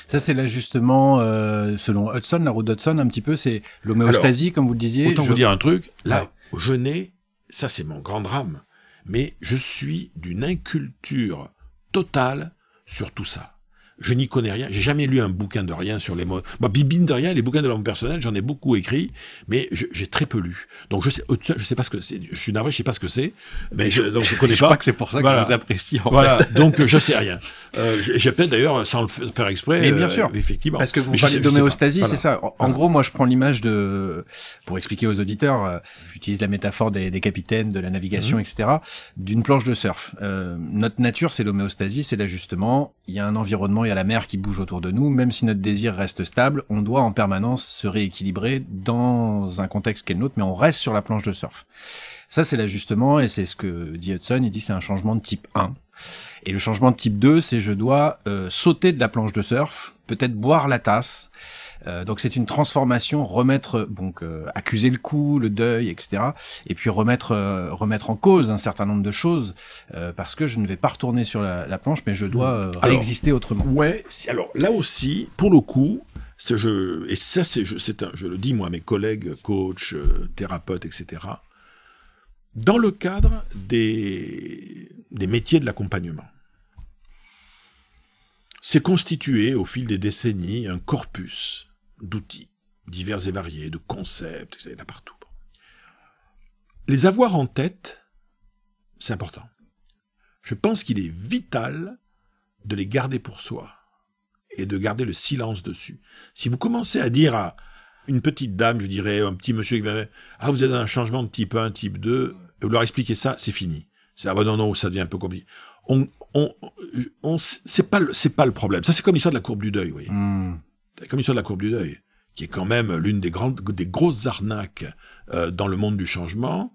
Ça, c'est l'ajustement, euh, selon Hudson, la route d'Hudson, un petit peu, c'est l'homéostasie, comme vous le disiez. Autant Je- vous dire un truc, là, Ouais. je n'ai, ça c'est mon grand drame, mais je suis d'une inculture totale sur tout ça. Je n'y connais rien, j'ai jamais lu un bouquin de rien sur les mots. Moi, bibine de rien, les bouquins de l'homme personnel, j'en ai beaucoup écrit, mais j'ai très peu lu. Donc je sais, je sais pas ce que c'est, je suis navré, je sais pas ce que c'est, mais je, donc je connais Je pas. crois que c'est pour ça que Voilà. je vous apprécie, en Voilà, fait. donc euh, je sais rien. Euh, j'ai peut-être d'ailleurs, sans le faire exprès, Mais bien euh, sûr. effectivement. Parce que vous Mais parlez d'homéostasie, Voilà. c'est ça. En, gros, moi, je prends l'image de, pour expliquer aux auditeurs, euh, j'utilise la métaphore des, des capitaines, de la navigation, Mhm. etc., d'une planche de surf. Euh, notre nature, c'est l'homéostasie, c'est l'ajustement. Il y a un environnement, il y a la mer qui bouge autour de nous. Même si notre désir reste stable, on doit en permanence se rééquilibrer dans un contexte qui est le nôtre, mais on reste sur la planche de surf. Ça, c'est l'ajustement, et c'est ce que dit Hudson. Il dit c'est un changement de type 1. Et le changement de type 2, c'est je dois euh, sauter de la planche de surf, peut-être boire la tasse. Euh, donc c'est une transformation, remettre, donc euh, accuser le coup, le deuil, etc. Et puis remettre euh, remettre en cause un certain nombre de choses parce que je ne vais pas retourner sur la, la planche, mais je dois réexister autrement. Ouais, alors là aussi, pour le coup, ce et ça c'est, je, le dis moi à mes collègues, coachs, thérapeutes, etc. Dans le cadre des, des métiers de l'accompagnement, c'est constitué au fil des décennies un corpus d'outils divers et variés, de concepts, il y en a partout. Les avoir en tête, c'est important. Je pense qu'il est vital de les garder pour soi et de garder le silence dessus. Si vous commencez à dire à une petite dame, je dirais, un petit monsieur qui va, ah, vous êtes dans un changement de type 1, type 2, et vous leur expliquez ça, c'est fini. C'est, ah, bah non, non, ça devient un peu compliqué. On, on, c'est pas, le- pas le problème. Ça, c'est comme l'histoire de la courbe du deuil, vous voyez. Hmm. Comme l'histoire de la courbe du deuil, qui est quand même l'une des grandes, des grosses arnaques euh, dans le monde du changement,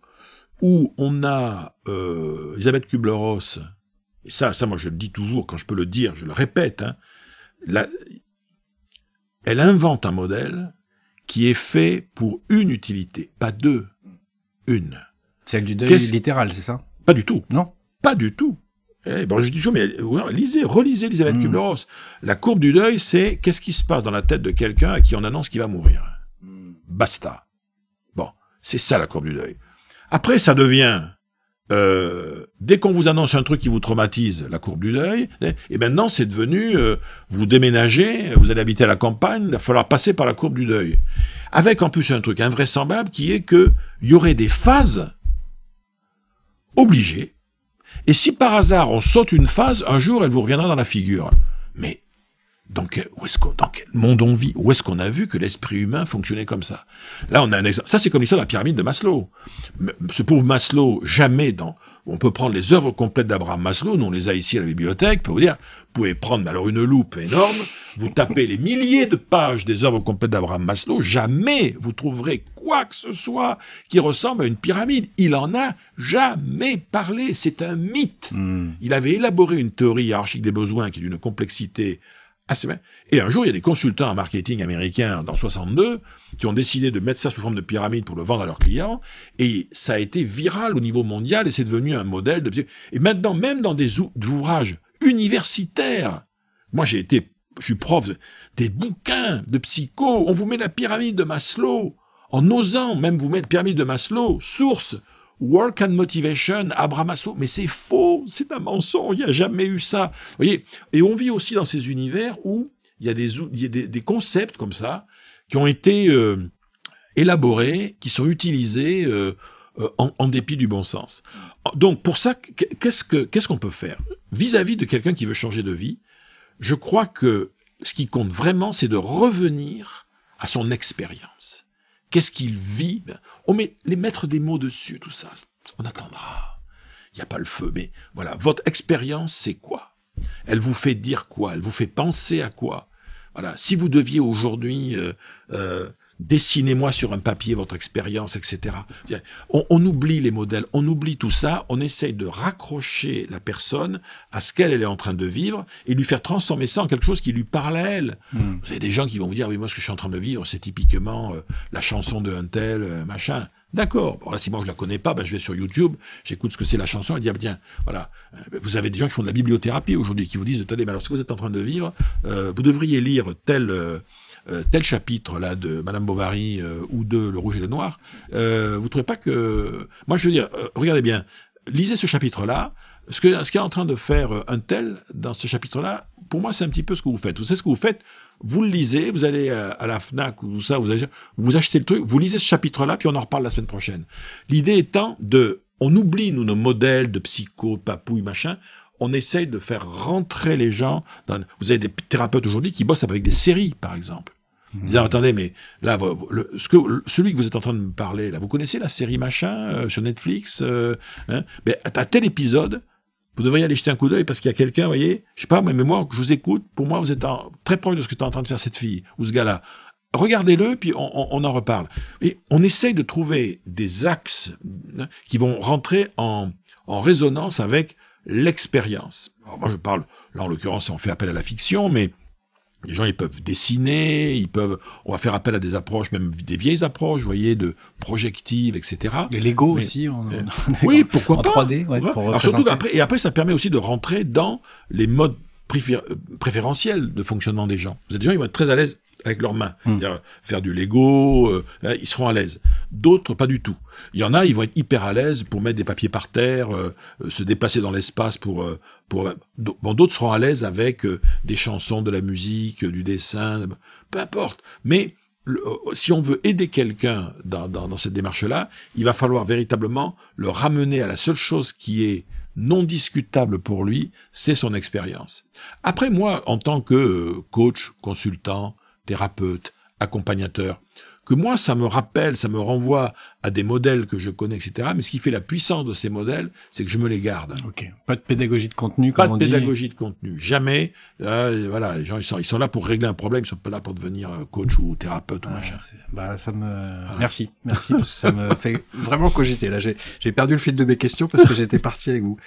où on a euh, Elisabeth Kubler-Ross, et ça, ça, moi, je le dis toujours quand je peux le dire, je le répète. Hein, la- elle invente un modèle qui est fait pour une utilité, pas deux, une. Celle du deuil littéral, c'est ça? Pas du tout. Non Pas du tout. Eh, bon, je dis toujours, mais lisez, relisez Elisabeth Mm. Kubler-Ross. La courbe du deuil, c'est qu'est-ce qui se passe dans la tête de quelqu'un à qui on annonce qu'il va mourir. Basta. Bon, c'est ça la courbe du deuil. Après, ça devient, euh, dès qu'on vous annonce un truc qui vous traumatise, la courbe du deuil, et maintenant c'est devenu, euh, vous déménagez, vous allez habiter à la campagne, il va falloir passer par la courbe du deuil. Avec en plus un truc invraisemblable qui est que il y aurait des phases obligées, et si par hasard on saute une phase, un jour elle vous reviendra dans la figure. Mais dans quel, où est-ce qu'on, monde on vit? Où est-ce qu'on a vu que l'esprit humain fonctionnait comme ça? Là, on a un exemple. Ça, c'est comme l'histoire de la pyramide de Maslow. Ce pauvre Maslow, jamais dans. On peut prendre les œuvres complètes d'Abraham Maslow, nous on les a ici à la bibliothèque, pour vous dire, vous pouvez prendre alors une loupe énorme, vous tapez les milliers de pages des œuvres complètes d'Abraham Maslow, jamais vous trouverez quoi que ce soit qui ressemble à une pyramide. Il en a jamais parlé, c'est un mythe. Hmm. Il avait élaboré une théorie hiérarchique des besoins qui est d'une complexité assez... Et un jour, il y a des consultants en marketing américains dans 62 qui ont décidé de mettre ça sous forme de pyramide pour le vendre à leurs clients. Et ça a été viral au niveau mondial et c'est devenu un modèle de... Et maintenant, même dans des ou- ouvrages universitaires, moi j'ai été, je suis prof, de- des bouquins de psycho, on vous met la pyramide de Maslow, en osant même vous mettre pyramide de Maslow, source, Work and motivation, Abraham Maslow, mais c'est faux, c'est un mensonge, il n'y a jamais eu ça. Vous voyez, et on vit aussi dans ces univers où il y a des, il y a des, des concepts comme ça qui ont été euh, élaborés, qui sont utilisés euh, euh, en, en, dépit du bon sens. Donc pour ça, qu'est-ce que qu'est-ce qu'on peut faire? Vis-à-vis -vis de quelqu'un qui veut changer de vie Je crois que ce qui compte vraiment, c'est de revenir à son expérience. Qu'est-ce qu'il vit? On met les mettre des mots dessus, tout ça. On attendra. Il n'y a pas le feu, mais voilà. Votre expérience, c'est quoi? Elle vous fait dire quoi? Elle vous fait penser à quoi? Voilà. Si vous deviez aujourd'hui euh, euh, dessinez-moi sur un papier votre expérience, etc. On, on, oublie les modèles, on oublie tout ça, on essaye de raccrocher la personne à ce qu'elle est en train de vivre et lui faire transformer ça en quelque chose qui lui parle à elle. Hmm. Vous avez des gens qui vont vous dire, oui, moi ce que je suis en train de vivre, c'est typiquement euh, la chanson de un tel, euh, machin. D'accord. Bon, là, si moi je la connais pas, ben, je vais sur YouTube, j'écoute ce que c'est la chanson et dire, bien, voilà. Euh, vous avez des gens qui font de la bibliothérapie aujourd'hui, qui vous disent, attendez, mais alors ce que vous êtes en train de vivre, euh, vous devriez lire tel, euh, tel chapitre là de Madame Bovary ou de Le Rouge et le Noir. vous trouvez pas que, moi je veux dire, regardez bien, lisez ce chapitre-là. Ce que ce qu'est en train de faire un tel dans ce chapitre-là, pour moi, c'est un petit peu ce que vous faites. Vous savez ce que vous faites? Vous le lisez, vous allez à la Fnac ou ça, vous, vous achetez le truc, vous lisez ce chapitre-là, puis on en reparle la semaine prochaine. L'idée étant de, on oublie nous nos modèles de psycho, papouille, machin. On essaye de faire rentrer les gens. Dans, vous avez des thérapeutes aujourd'hui qui bossent avec des séries, par exemple. Mmh. Disant, attendez, mais là, le, ce que, celui que vous êtes en train de me parler, là, vous connaissez la série machin euh, sur Netflix euh, hein, mais à tel épisode, vous devriez aller jeter un coup d'œil parce qu'il y a quelqu'un, vous voyez, je sais pas, mais moi, je vous écoute, pour moi, vous êtes très proche de ce que tu es en train de faire cette fille ou ce gars-là. Regardez-le, puis on, on, en reparle. Et on essaye de trouver des axes hein, qui vont rentrer en, en résonance avec l'expérience. moi, je parle, là, en l'occurrence, on fait appel à la fiction, mais les gens, ils peuvent dessiner, ils peuvent, on va faire appel à des approches, même des vieilles approches, vous voyez, de projectives, etc. Les Lego aussi, on, euh, oui, pourquoi en pas. 3D, ouais, ouais. Alors surtout après, et après, ça permet aussi de rentrer dans les modes préférentiels de fonctionnement des gens. Vous avez des gens, ils vont être très à l'aise avec leurs mains. Hmm. Faire du Lego, euh, ils seront à l'aise. D'autres, pas du tout. Il y en a, ils vont être hyper à l'aise pour mettre des papiers par terre, euh, euh se déplacer dans l'espace pour... Pour bon, d'autres seront à l'aise avec euh, des chansons, de la musique, du dessin, peu importe. Mais le, si on veut aider quelqu'un dans, dans, dans cette démarche-là, il va falloir véritablement le ramener à la seule chose qui est non discutable pour lui, c'est son expérience. Après, moi, en tant que coach, consultant, thérapeute, accompagnateur, que moi, ça me rappelle, ça me renvoie à des modèles que je connais, etc. Mais ce qui fait la puissance de ces modèles, c'est que je me les garde. Ok. Pas de pédagogie de contenu, comme pas on de pédagogie de contenu. Jamais. Euh, voilà, les gens, ils sont, ils sont là pour régler un problème. Ils sont pas là pour devenir euh, coach ou thérapeute ou machin. Bah, ça me. Voilà. Merci, merci, parce que ça me fait vraiment cogiter. Là, j'ai, j'ai perdu le fil de mes questions parce que j'étais parti avec vous.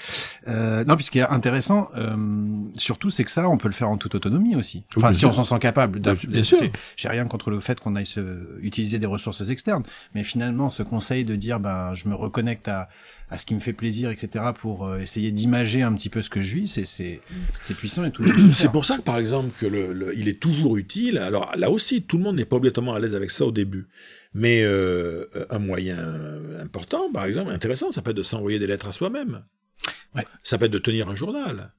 Euh, non, puis ce qui est intéressant, euh, surtout, c'est que ça, on peut le faire en toute autonomie aussi. Enfin, Oui, si on s'en sent capable. Bien- bien sûr. J'ai rien contre le fait qu'on aille se, utiliser des ressources externes, mais finalement, ce conseil de dire, ben, je me reconnecte à, à ce qui me fait plaisir, etc., pour euh, essayer d'imager un petit peu ce que je vis, c'est, c'est, c'est puissant et tout. C'est pour ça que, par exemple, que le, le- il est toujours utile. Alors là aussi, tout le monde n'est pas obligatoirement à l'aise avec ça au début. Mais euh, un moyen important, par exemple, intéressant, ça peut être de s'envoyer des lettres à soi-même. Ouais. Ça peut être de tenir un journal.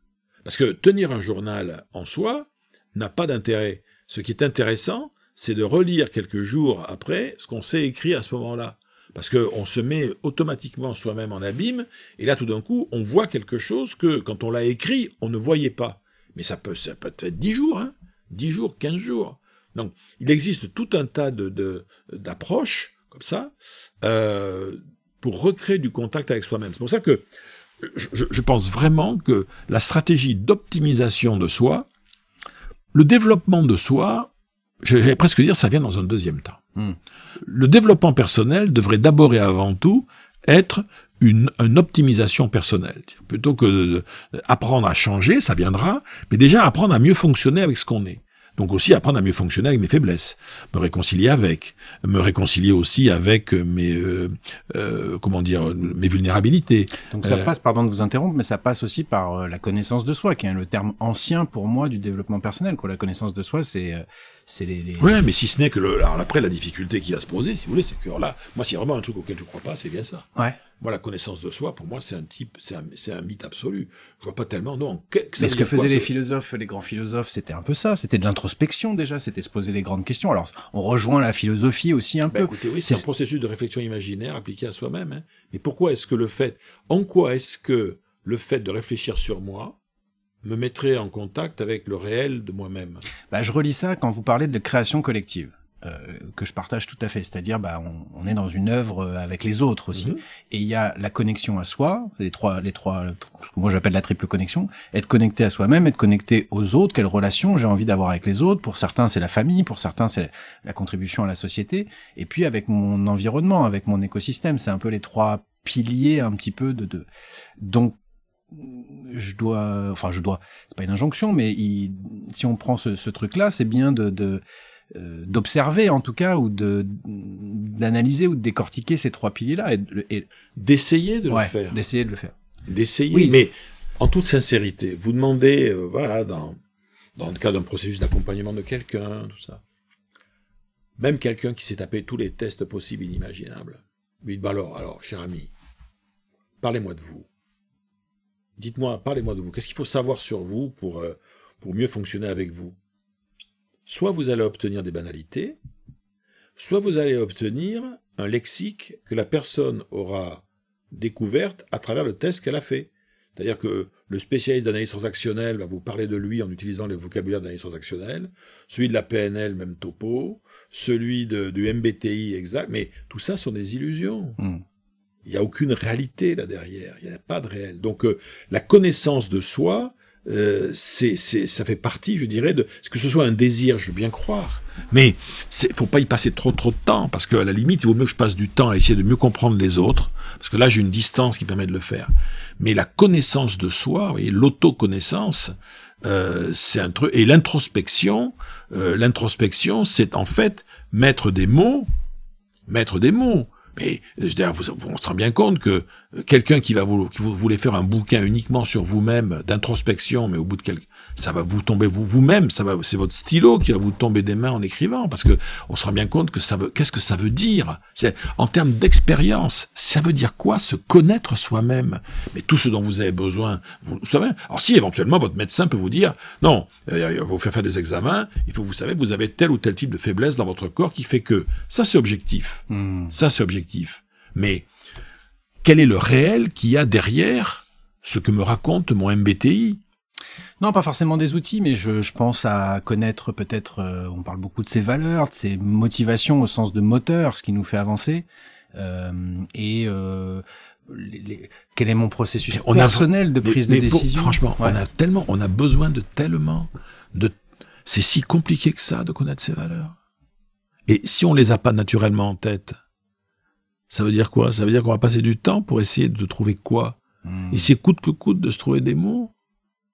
Parce que tenir un journal en soi n'a pas d'intérêt. Ce qui est intéressant, c'est de relire quelques jours après ce qu'on s'est écrit à ce moment-là. Parce qu'on se met automatiquement soi-même en abîme, et là tout d'un coup, on voit quelque chose que quand on l'a écrit, on ne voyait pas. Mais ça peut, être 10 jours, hein 10 jours, 15 jours. Donc, il existe tout un tas de, d'approches, comme ça, euh, pour recréer du contact avec soi-même. C'est pour ça que je, pense vraiment que la stratégie d'optimisation de soi, le développement de soi, je vais presque dire, ça vient dans un deuxième temps. Hmm. Le développement personnel devrait d'abord et avant tout être une, optimisation personnelle. Plutôt que de, de- apprendre à changer, ça viendra, mais déjà apprendre à mieux fonctionner avec ce qu'on est. Donc aussi apprendre à mieux fonctionner avec mes faiblesses, me réconcilier avec, me réconcilier aussi avec mes, euh, euh, comment dire, mes vulnérabilités. Donc ça Euh, passe, pardon de vous interrompre, mais ça passe aussi par euh, la connaissance de soi, qui est le terme ancien pour moi du développement personnel. Quoi. La connaissance de soi, c'est euh, c'est les, les... Ouais, mais si ce n'est que le, alors après la difficulté qui va se poser, si vous voulez, c'est que alors là, moi, s'il y a vraiment un truc auquel je crois pas, c'est bien ça. Ouais. Moi, la connaissance de soi, pour moi, c'est un type, c'est un, mythe absolu. Je vois pas tellement, non. Que, que ça Mais ce que faisaient les philosophes, les grands philosophes, c'était un peu ça. C'était de l'introspection déjà. C'était se poser les grandes questions. Alors, on rejoint la philosophie aussi un Ben, peu. écoutez, oui, c'est un processus de réflexion imaginaire appliqué à soi-même. hein. Mais pourquoi est-ce que le fait, en quoi est-ce que le fait de réfléchir sur moi me mettrait en contact avec le réel de moi-même? Bah, je relis ça quand vous parlez de création collective, que je partage tout à fait. C'est-à-dire, bah, on, on est dans une œuvre euh, avec les autres aussi, Mhm. et il y a la connexion à soi, les trois, les trois, ce que moi j'appelle la triple connexion, être connecté à soi-même, être connecté aux autres. Quelle relation j'ai envie d'avoir avec les autres Pour certains, c'est la famille, pour certains, c'est la contribution à la société, et puis avec mon environnement, avec mon écosystème. C'est un peu les trois piliers un petit peu de, de... donc je dois, enfin je dois, c'est pas une injonction, mais il, si on prend ce, ce truc-là, c'est bien de, de euh, d'observer en tout cas ou de d'analyser ou de décortiquer ces trois piliers-là et, de- et D'essayer de ouais, le faire. d'essayer de le faire. D'essayer, Oui. mais en toute sincérité. Vous demandez, euh, voilà, dans, dans le cas d'un processus d'accompagnement de quelqu'un, tout ça. Même quelqu'un qui s'est tapé tous les tests possibles et inimaginables. Vous dites, bah alors, alors, cher ami, parlez-moi de vous. Dites-moi, parlez-moi de vous. Qu'est-ce qu'il faut savoir sur vous pour, euh, pour mieux fonctionner avec vous? Soit vous allez obtenir des banalités, soit vous allez obtenir un lexique que la personne aura découverte à travers le test qu'elle a fait. C'est-à-dire que le spécialiste d'analyse transactionnelle va vous parler de lui en utilisant le vocabulaire d'analyse transactionnelle, celui de la PNL, même topo, celui de, du MBTI exact, mais tout ça sont des illusions. Hmm. Il n'y a aucune réalité là derrière, il n'y a pas de réel. Donc euh, la connaissance de soi, euh, c'est, ça fait partie, je dirais, de ce que ce soit un désir, je veux bien croire, mais il faut pas y passer trop trop de temps, parce qu'à la limite, il vaut mieux que je passe du temps à essayer de mieux comprendre les autres, parce que là j'ai une distance qui permet de le faire. Mais la connaissance de soi, l'autoconnaissance, euh, c'est un truc, et l'introspection, euh, l'introspection, c'est en fait mettre des mots, mettre des mots. Mais dire, vous, on se rend bien compte que euh, quelqu'un qui va vous voulez faire un bouquin uniquement sur vous-même d'introspection, mais au bout de quelques, ça va vous tomber vous vous-même, ça va, c'est votre stylo qui va vous tomber des mains en écrivant, parce que on se rend bien compte que ça veut, qu'est-ce que ça veut dire? C'est en termes d'expérience, ça veut dire quoi Se connaître soi-même? Mais tout ce dont vous avez besoin, vous le savez. Alors si éventuellement votre médecin peut vous dire, non, euh, il va vous faire faire des examens, il faut que vous savez que vous avez tel ou tel type de faiblesse dans votre corps qui fait que ça c'est objectif. Hmm. Ça, c'est objectif. Mais quel est le réel qu'il y a derrière ce que me raconte mon MBTI Non, pas forcément des outils, mais je, je pense à connaître peut-être, euh, on parle beaucoup de ses valeurs, de ses motivations au sens de moteur, ce qui nous fait avancer, euh, et euh, les- les- quel est mon processus a- personnel de prise mais de décision. franchement, Ouais. on a tellement, on a besoin de tellement de. C'est si compliqué que ça de connaître ses valeurs. Et si on les a pas naturellement en tête, ça veut dire quoi? Ça veut dire qu'on va passer du temps pour essayer de trouver quoi? Hmm. Essayer coûte que coûte de se trouver des mots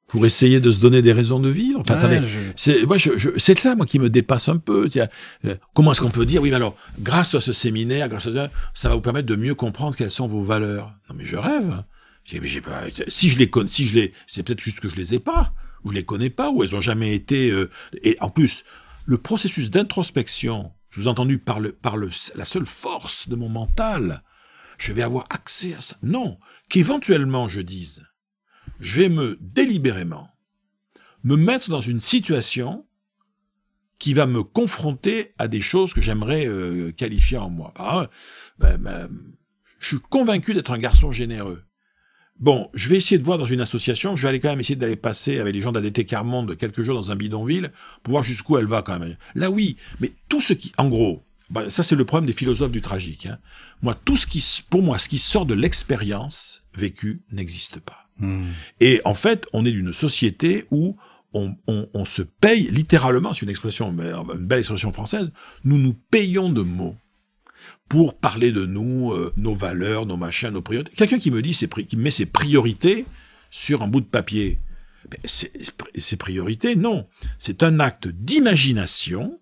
pour essayer de se donner des raisons de vivre. Enfin, Ouais, attendez, je- C'est moi, je, je- c'est ça moi qui me dépasse un peu. Tiens, euh, comment est-ce qu'on peut dire oui, mais alors grâce à ce séminaire, grâce à ça, ça va vous permettre de mieux comprendre quelles sont vos valeurs. Non mais je rêve. J'ai- j'ai pas- si je les connais, si je les, c'est peut-être juste que je les ai pas, ou je les connais pas, ou elles ont jamais été. euh, et en plus, le processus d'introspection, je vous ai entendu par le, par le, la seule force de mon mental, je vais avoir accès à ça. Non, qu'éventuellement je dise, je vais me délibérément me mettre dans une situation qui va me confronter à des choses que j'aimerais euh, qualifier en moi. Par ben, ben, je suis convaincu d'être un garçon généreux. Bon, je vais essayer de voir dans une association, je vais aller quand même essayer d'aller passer avec les gens d'ADT Carmonde quelques jours dans un bidonville pour voir jusqu'où elle va quand même. Là oui, mais tout ce qui, en gros, ben, ça c'est le problème des philosophes du tragique. Hein. Moi, tout ce qui, pour moi, ce qui sort de l'expérience vécue n'existe pas. Hmm. Et en fait, on est d'une société où on, se paye littéralement, c'est une expression, mais une belle expression française, nous nous payons de mots pour parler de nous, euh, nos valeurs, nos machins, nos priorités. Quelqu'un qui me dit, qui met ses priorités sur un bout de papier, ben, ses priorités, non. C'est un acte d'imagination,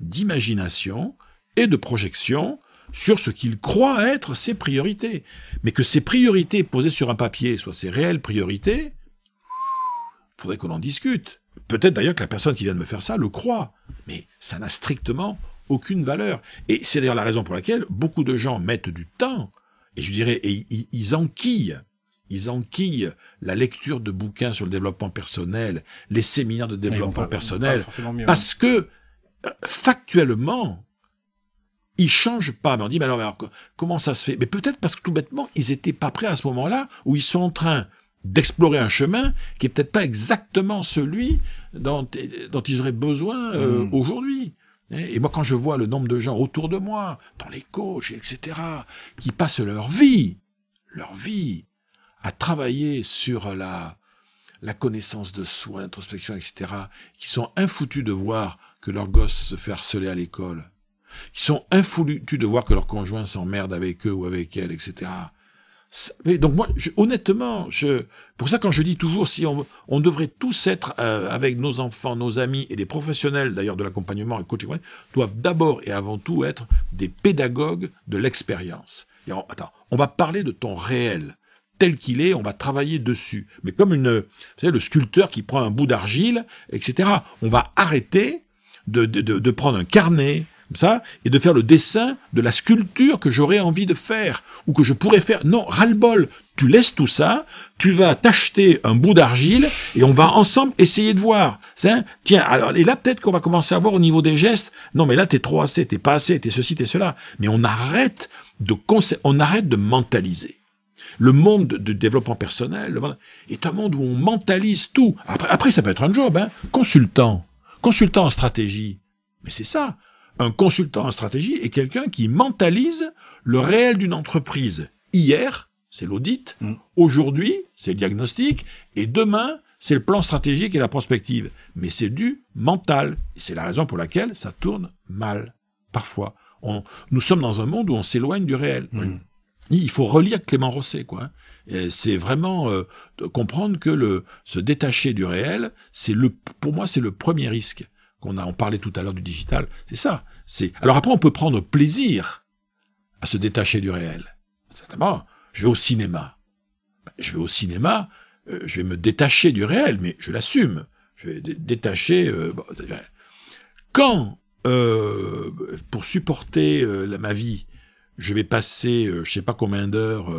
d'imagination et de projection sur ce qu'il croit être ses priorités. Mais que ces priorités posées sur un papier soient ses réelles priorités, faudrait qu'on en discute. Peut-être d'ailleurs que la personne qui vient de me faire ça le croit, mais ça n'a strictement aucune valeur. Et c'est d'ailleurs la raison pour laquelle beaucoup de gens mettent du temps Et je dirais, et ils, enquillent, ils enquillent la lecture de bouquins sur le développement personnel, les séminaires de développement pas- personnel, pas mieux, parce que euh, factuellement, ils changent pas. Mais on dit, mais alors, alors, co- comment ça se fait? Mais peut-être parce que tout bêtement, ils étaient pas prêts à ce moment-là, où ils sont en train d'explorer un chemin qui est peut-être pas exactement celui dont, dont ils auraient besoin euh, Mm. aujourd'hui. Et moi, quand je vois le nombre de gens autour de moi, dans les coachs, etc., qui passent leur vie, leur vie, à travailler sur la, la connaissance de soi, l'introspection, etc., qui sont infoutus de voir que leur gosse se fait harceler à l'école, qui sont infoutus de voir que leur conjoint s'emmerde avec eux ou avec elles, etc. Donc moi, honnêtement, je, pour ça quand je dis toujours, si on, on devrait tous être euh, avec nos enfants, nos amis et les professionnels d'ailleurs de l'accompagnement et coaching, doivent d'abord et avant tout être des pédagogues de l'expérience. Attends, on va parler de ton réel tel qu'il est, on va travailler dessus. Mais comme une, le sculpteur qui prend un bout d'argile, etc. On va arrêter de, prendre un carnet, ça, et de faire le dessin de la sculpture que j'aurais envie de faire, ou que je pourrais faire. Non, ras-le-bol. Tu laisses tout ça, tu vas t'acheter un bout d'argile, et on va ensemble essayer de voir. C'est, tiens, alors, et là, peut-être qu'on va commencer à voir au niveau des gestes, non, mais là, t'es trop assez, t'es pas assez, t'es ceci, t'es cela. Mais on arrête de, on arrête de mentaliser. Le monde de, de développement personnel le monde- est un monde où on mentalise tout. Après, après ça peut être un job, hein. Consultant. Consultant en stratégie. Mais c'est ça. Un consultant en stratégie est quelqu'un qui mentalise le réel d'une entreprise. Hier, c'est l'audit. Mm. Aujourd'hui, c'est le diagnostic. Et demain, c'est le plan stratégique et la prospective. Mais c'est du mental. Et c'est la raison pour laquelle ça tourne mal. Parfois. On, nous sommes dans un monde où on s'éloigne du réel. Mm. Il faut relire Clément Rosset, quoi. Et C'est vraiment euh, de comprendre que le se détacher du réel, c'est le, pour moi, c'est le premier risque qu'on a. On parlait tout à l'heure du digital. C'est ça. C'est. Alors après, on peut prendre plaisir à se détacher du réel. Certainement. Je vais au cinéma. Je vais au cinéma. euh, je vais me détacher du réel, mais je l'assume. Je vais dé- détacher. euh, bon, c'est quand euh, pour supporter la- ma vie, je vais passer, euh, je sais pas combien d'heures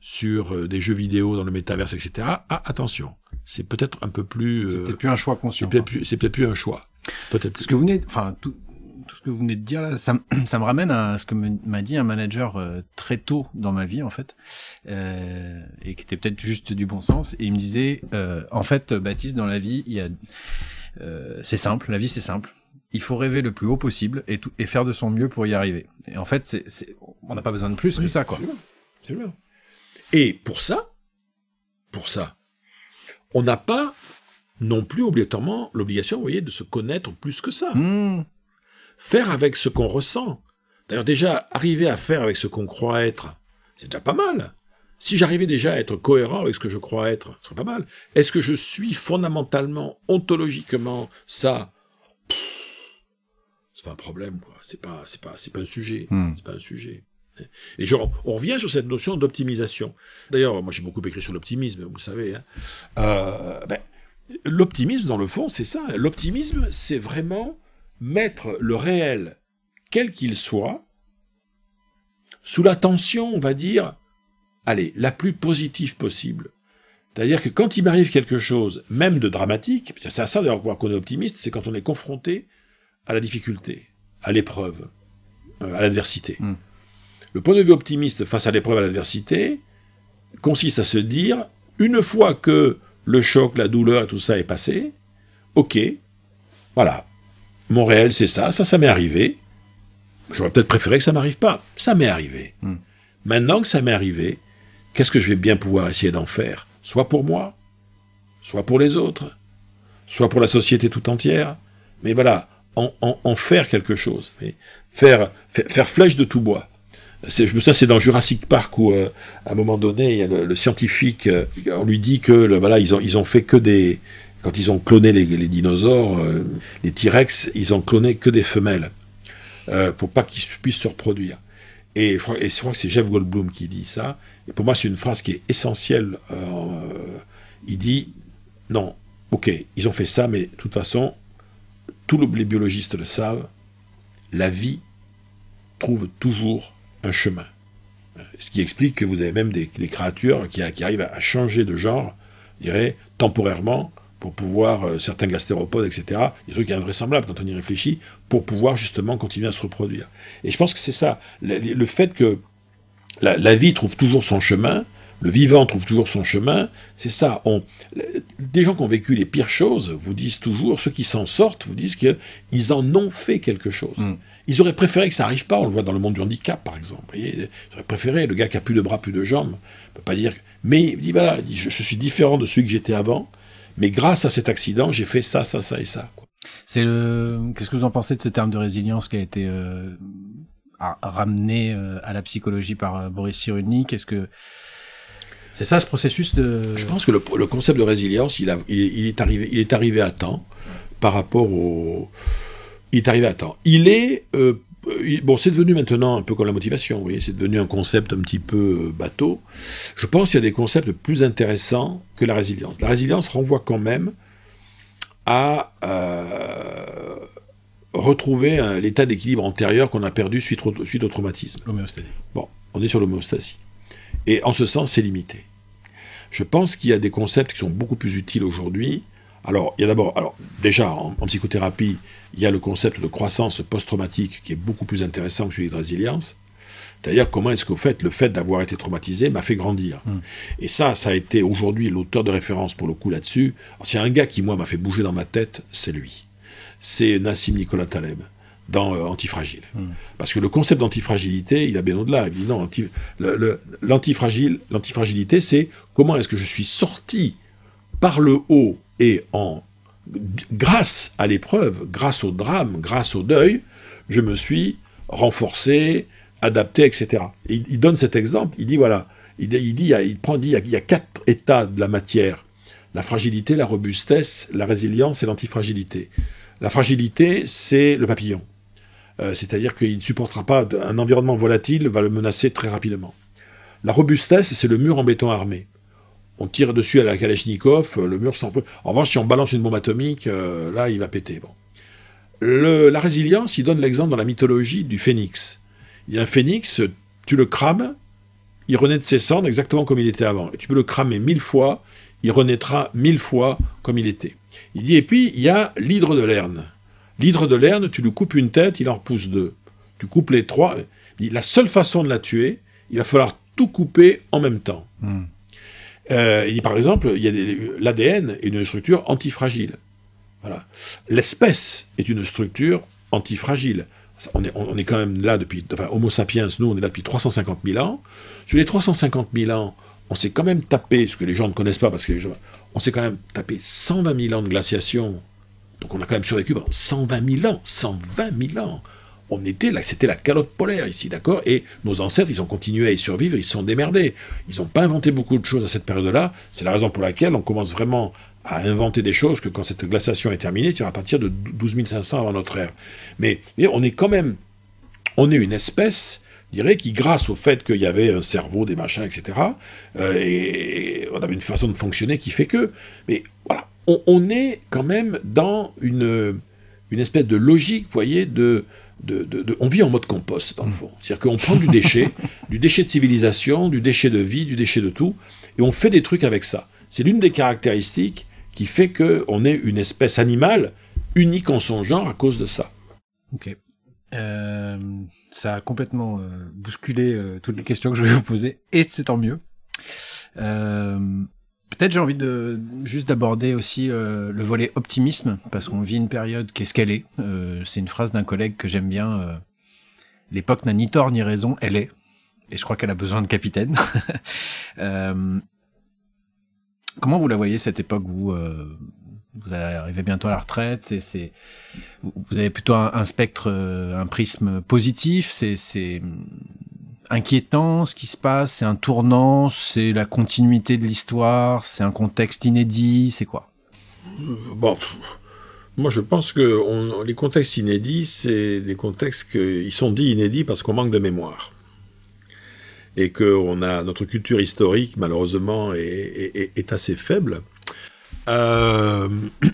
sur des jeux vidéo dans le métaverse, etc. Ah, attention, c'est peut-être un peu plus, euh, C'était plus un choix c'est conscient. peut-être plus, c'est peut-être plus un choix. Peut-être. Ce que vous venez, enfin tout, tout ce que vous venez de dire là, ça, me- ça me ramène à ce que m'a dit un manager euh, très tôt dans ma vie en fait, euh, et qui était peut-être juste du bon sens. Et il me disait, euh, en fait, Baptiste, dans la vie, il y a, c'est simple, la vie c'est simple. Il faut rêver le plus haut possible et, tout, et faire de son mieux pour y arriver. Et en fait, c'est, c'est, on n'a pas besoin de plus que ça, quoi. absolument, absolument. Et pour ça, pour ça, on n'a pas non plus obligatoirement l'obligation, vous voyez, de se connaître plus que ça. Mmh. Faire avec ce qu'on ressent. D'ailleurs, déjà, arriver à faire avec ce qu'on croit être, c'est déjà pas mal. Si j'arrivais déjà à être cohérent avec ce que je crois être, ce serait pas mal. Est-ce que je suis fondamentalement, ontologiquement, ça? C'est pas un problème, quoi. C'est pas, c'est pas, c'est pas un sujet. Hmm. C'est pas un sujet. Et genre, on revient sur cette notion d'optimisation. D'ailleurs, moi j'ai beaucoup écrit sur l'optimisme, vous le savez. hein. Euh, ben, l'optimisme, dans le fond, c'est ça. L'optimisme, c'est vraiment mettre le réel, quel qu'il soit, sous la tension, on va dire, allez, la plus positive possible. C'est-à-dire que quand il m'arrive quelque chose, même de dramatique, c'est à ça d'ailleurs qu'on est optimiste, c'est quand on est confronté à la difficulté, à l'épreuve, euh, à l'adversité. Mm. Le point de vue optimiste face à l'épreuve, à l'adversité, consiste à se dire, une fois que le choc, la douleur et tout ça est passé, ok, voilà, mon réel c'est ça, ça, ça m'est arrivé. J'aurais peut-être préféré que ça m'arrive pas. Ça m'est arrivé. Hmm. Maintenant que ça m'est arrivé, qu'est-ce que je vais bien pouvoir essayer d'en faire? Soit pour moi, soit pour les autres, soit pour la société tout entière. Mais voilà, en, en- en faire quelque chose. Faire, faire flèche de tout bois. Je me souviens, c'est dans Jurassic Park où, euh, à un moment donné, le, le scientifique, euh, on lui dit que, le, voilà, ils ont, ils ont fait que des, quand ils ont cloné les, les dinosaures, euh, les T-Rex, ils ont cloné que des femelles, pour pas qu'ils puissent se reproduire. Et je crois, et je crois que c'est Jeff Goldblum qui dit ça. Et pour moi, c'est une phrase qui est essentielle. Il dit, non, ok, ils ont fait ça, mais de toute façon, tous le- les biologistes le savent, la vie trouve toujours un chemin. Ce qui explique que vous avez même des, créatures qui, arrivent à changer de genre, je dirais, temporairement, pour pouvoir, euh, certains gastéropodes, etc., des trucs invraisemblables quand on y réfléchit, pour pouvoir justement continuer à se reproduire. Et je pense que c'est ça, le, fait que la, la, vie trouve toujours son chemin, le vivant trouve toujours son chemin, c'est ça. On, des gens qui ont vécu les pires choses vous disent toujours, ceux qui s'en sortent vous disent qu'ils en ont fait quelque chose. Mm. Ils auraient préféré que ça arrive pas, on le voit dans le monde du handicap par exemple. Vous voyez, ils auraient préféré, le gars qui a plus de bras, plus de jambes, ne peut pas dire... Mais il dit, voilà, je, je suis différent de celui que j'étais avant, mais grâce à cet accident, j'ai fait ça, ça, ça et ça. C'est le. Qu'est-ce que vous en pensez de ce terme de résilience qui a été euh, ramené euh, à la psychologie par euh, Boris Cyrulnik? Est-ce que c'est ça ce processus de Je pense que le, le concept de résilience, il, a, il, il, est arrivé, il est arrivé à temps par rapport au. Il est arrivé à temps. Il est euh, bon, c'est devenu maintenant un peu comme la motivation, vous voyez, c'est devenu un concept un petit peu bateau. Je pense qu'il y a des concepts plus intéressants que la résilience. La résilience renvoie quand même à euh, retrouver l'état d'équilibre antérieur qu'on a perdu suite au, suite au traumatisme. L'homéostasie. Bon, on est sur l'homéostasie. Et en ce sens, c'est limité. Je pense qu'il y a des concepts qui sont beaucoup plus utiles aujourd'hui. Alors, il y a d'abord, alors déjà en, en, psychothérapie, il y a le concept de croissance post-traumatique qui est beaucoup plus intéressant que celui de résilience. C'est-à-dire comment est-ce qu'au fait, le fait d'avoir été traumatisé m'a fait grandir. Mm. Et ça, ça a été aujourd'hui l'auteur de référence pour le coup là-dessus. S'il y a un gars qui, moi, m'a fait bouger dans ma tête, c'est lui. C'est Nassim Nicolas Taleb dans euh, Antifragile. Mm. Parce que le concept d'antifragilité, il a bien au-delà. Anti, l'antifragile, l'antifragilité, c'est comment est-ce que je suis sorti par le haut et en grâce à l'épreuve, grâce au drame, grâce au deuil, je me suis renforcé, adapté, etc. Et il, donne cet exemple, il dit voilà, il, dit, il prend, dit, il y a quatre états de la matière la fragilité, la robustesse, la résilience et l'antifragilité. La fragilité, c'est le papillon. Euh, C'est-à-dire qu'il ne supportera pas un environnement volatile, va le menacer très rapidement. La robustesse, c'est le mur en béton armé. On tire dessus à la Kalachnikov, le mur s'en En revanche, si on balance une bombe atomique, euh, là, il va péter. Bon. La résilience, il donne l'exemple dans la mythologie du phénix. Il y a un phénix, tu le crames, il renaît de ses cendres exactement comme il était avant. Et tu peux le cramer mille fois, il renaîtra mille fois comme il était. Il dit, et puis, il y a l'hydre de Lerne. L'hydre de Lerne, tu lui coupes une tête, il en repousse deux. Tu coupes les trois. La seule façon de la tuer, il va falloir tout couper en même temps. Mm. Euh, il par exemple, l'ADN est une structure antifragile. Voilà. L'espèce est une structure antifragile. On est, on est quand même là depuis, enfin, Homo sapiens, nous, on est là depuis 350 000 ans. Sur les 350 000 ans, on s'est quand même tapé, ce que les gens ne connaissent pas, parce que gens, on s'est quand même tapé 120 000 ans de glaciation. Donc on a quand même survécu pendant 120 000 ans. 120 000 ans on était là, c'était la calotte polaire ici, d'accord? Et nos ancêtres, ils ont continué à y survivre, ils se sont démerdés. Ils n'ont pas inventé beaucoup de choses à cette période-là. C'est la raison pour laquelle on commence vraiment à inventer des choses que quand cette glaciation est terminée, tu à partir de 12 500 avant notre ère. Mais, on est quand même, on est une espèce, je dirais, qui grâce au fait qu'il y avait un cerveau, des machins, etc., euh, et on avait une façon de fonctionner qui fait que, mais voilà, on, on est quand même dans une, une espèce de logique, vous voyez, de, de, de, de, on vit en mode compost, dans le fond. C'est-à-dire qu'on prend du déchet, du déchet de civilisation, du déchet de vie, du déchet de tout, et on fait des trucs avec ça. C'est l'une des caractéristiques qui fait qu'on est une espèce animale unique en son genre à cause de ça. Ok. Euh, ça a complètement euh, bousculé euh, toutes les questions que je vais vous poser, et c'est tant mieux. Peut-être j'ai envie de juste d'aborder aussi euh, le volet optimisme parce qu'on vit une période qu'est-ce qu'elle est. Euh, c'est une phrase d'un collègue que j'aime bien. Euh, L'époque n'a ni tort ni raison, elle est. Et je crois qu'elle a besoin de capitaine. Comment vous la voyez cette époque vous Vous allez arriver bientôt à la retraite. C'est, vous avez plutôt un, un spectre, un prisme positif. C'est inquiétant ce qui se passe, c'est un tournant, c'est la continuité de l'histoire, c'est un contexte inédit, c'est quoi? Bon, moi je pense que les contextes inédits, c'est des contextes qui sont dits inédits parce qu'on manque de mémoire. Et que on a, notre culture historique, malheureusement, est, est, assez faible. Euh...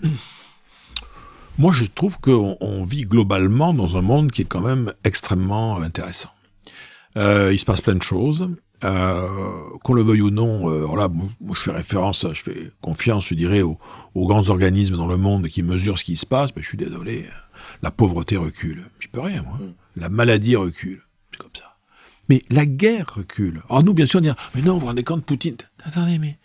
moi je trouve qu'on on vit globalement dans un monde qui est quand même extrêmement intéressant. Euh, il se passe plein de choses. Euh, qu'on le veuille ou non, euh, alors là, moi, je fais référence, je fais confiance, je dirais, aux, aux grands organismes dans le monde qui mesurent ce qui se passe, mais je suis désolé, la pauvreté recule. Je peux rien, moi. La maladie recule. C'est comme ça. Mais la guerre recule. Alors nous, bien sûr, on dit, mais non, vous vous rendez compte, Poutine, attendez, mais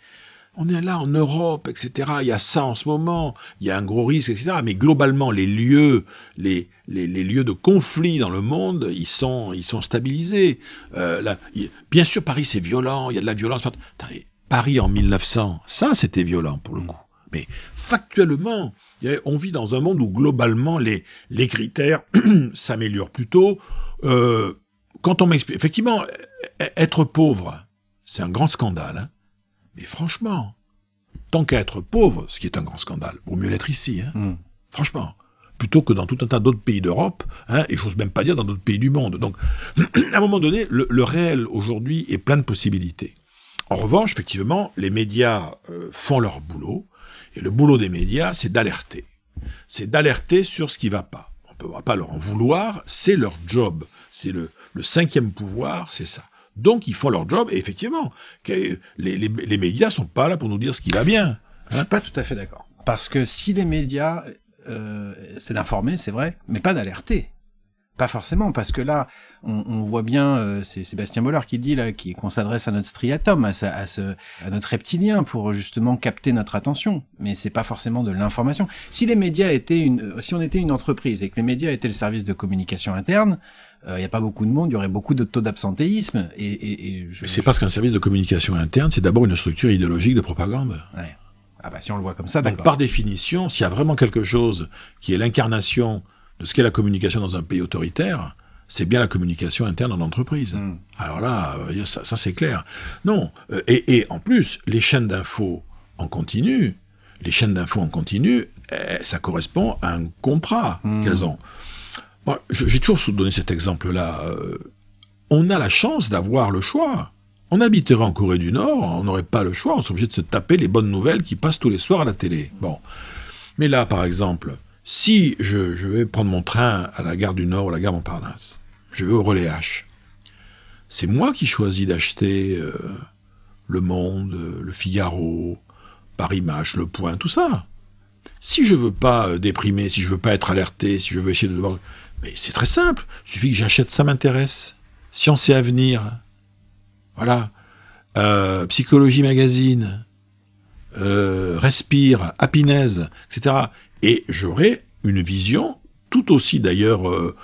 on est là en Europe, etc. Il y a ça en ce moment, il y a un gros risque, etc. Mais globalement, les lieux, les, les, les lieux de conflit dans le monde, ils sont, ils sont stabilisés. Euh, là, il- bien sûr, Paris, c'est violent, il y a de la violence. Attendez, Paris en 1900, ça, c'était violent pour le coup. Mais factuellement, on vit dans un monde où globalement, les, les critères s'améliorent plutôt. Euh, quand on m'explique, effectivement, e- être pauvre, c'est un grand scandale. hein. Mais franchement, tant qu'à être pauvre, ce qui est un grand scandale, vaut mieux l'être ici. hein. Mm. Franchement. Plutôt que dans tout un tas d'autres pays d'Europe, hein, et j'ose même pas dire dans d'autres pays du monde. Donc, à un moment donné, le, le réel aujourd'hui est plein de possibilités. En revanche, effectivement, les médias euh, font leur boulot, et le boulot des médias, c'est d'alerter. C'est d'alerter sur ce qui va pas. On ne peut pas leur en vouloir, c'est leur job. C'est le, le cinquième pouvoir, c'est ça. Donc, ils font leur job, et effectivement, les, les, les médias sont pas là pour nous dire ce qui va bien. Je suis pas tout à fait d'accord. Parce que si les médias, euh, c'est d'informer, c'est vrai, mais pas d'alerter. Pas forcément, parce que là, on, on voit bien, euh, c'est Sébastien Boller qui dit là, qui- qu'on s'adresse à notre striatum, à, à, ce, à notre reptilien, pour justement capter notre attention. Mais c'est pas forcément de l'information. Si les médias étaient une, si on était une entreprise et que les médias étaient le service de communication interne, il n'y a pas beaucoup de monde, il y aurait beaucoup de taux d'absentéisme. Et, et, et je, Mais c'est parce qu'un service de communication interne, c'est d'abord une structure idéologique de propagande. Ouais. Ah bah si on le voit comme ça, Donc, d'accord. par définition, s'il y a vraiment quelque chose qui est l'incarnation de ce qu'est la communication dans un pays autoritaire, c'est bien la communication interne en entreprise. Mm. Alors là, euh, ça, ça, c'est clair. Non, euh, et, et en plus, les chaînes d'infos en continu, les chaînes d'infos en continu, eh, ça correspond à un contrat Mm. qu'elles ont. J'ai toujours donné cet exemple-là. euh, on a la chance d'avoir le choix. On habiterait en Corée du Nord, on n'aurait pas le choix, on serait obligé de se taper les bonnes nouvelles qui passent tous les soirs à la télé. Bon. Mais là, par exemple, si je, vais prendre mon train à la gare du Nord ou à la gare Montparnasse, je vais au relais H, c'est moi qui choisis d'acheter euh, Le Monde, euh, Le Figaro, Paris Match, Le Point, tout ça. Si je veux pas déprimer, si je veux pas être alerté, si je veux essayer de voir... Mais c'est très simple, il suffit que j'achète Ça m'intéresse. Science et Avenir, voilà. Euh, Psychologie Magazine, euh, Respire, Happiness, etc. Et j'aurai une vision tout aussi d'ailleurs euh,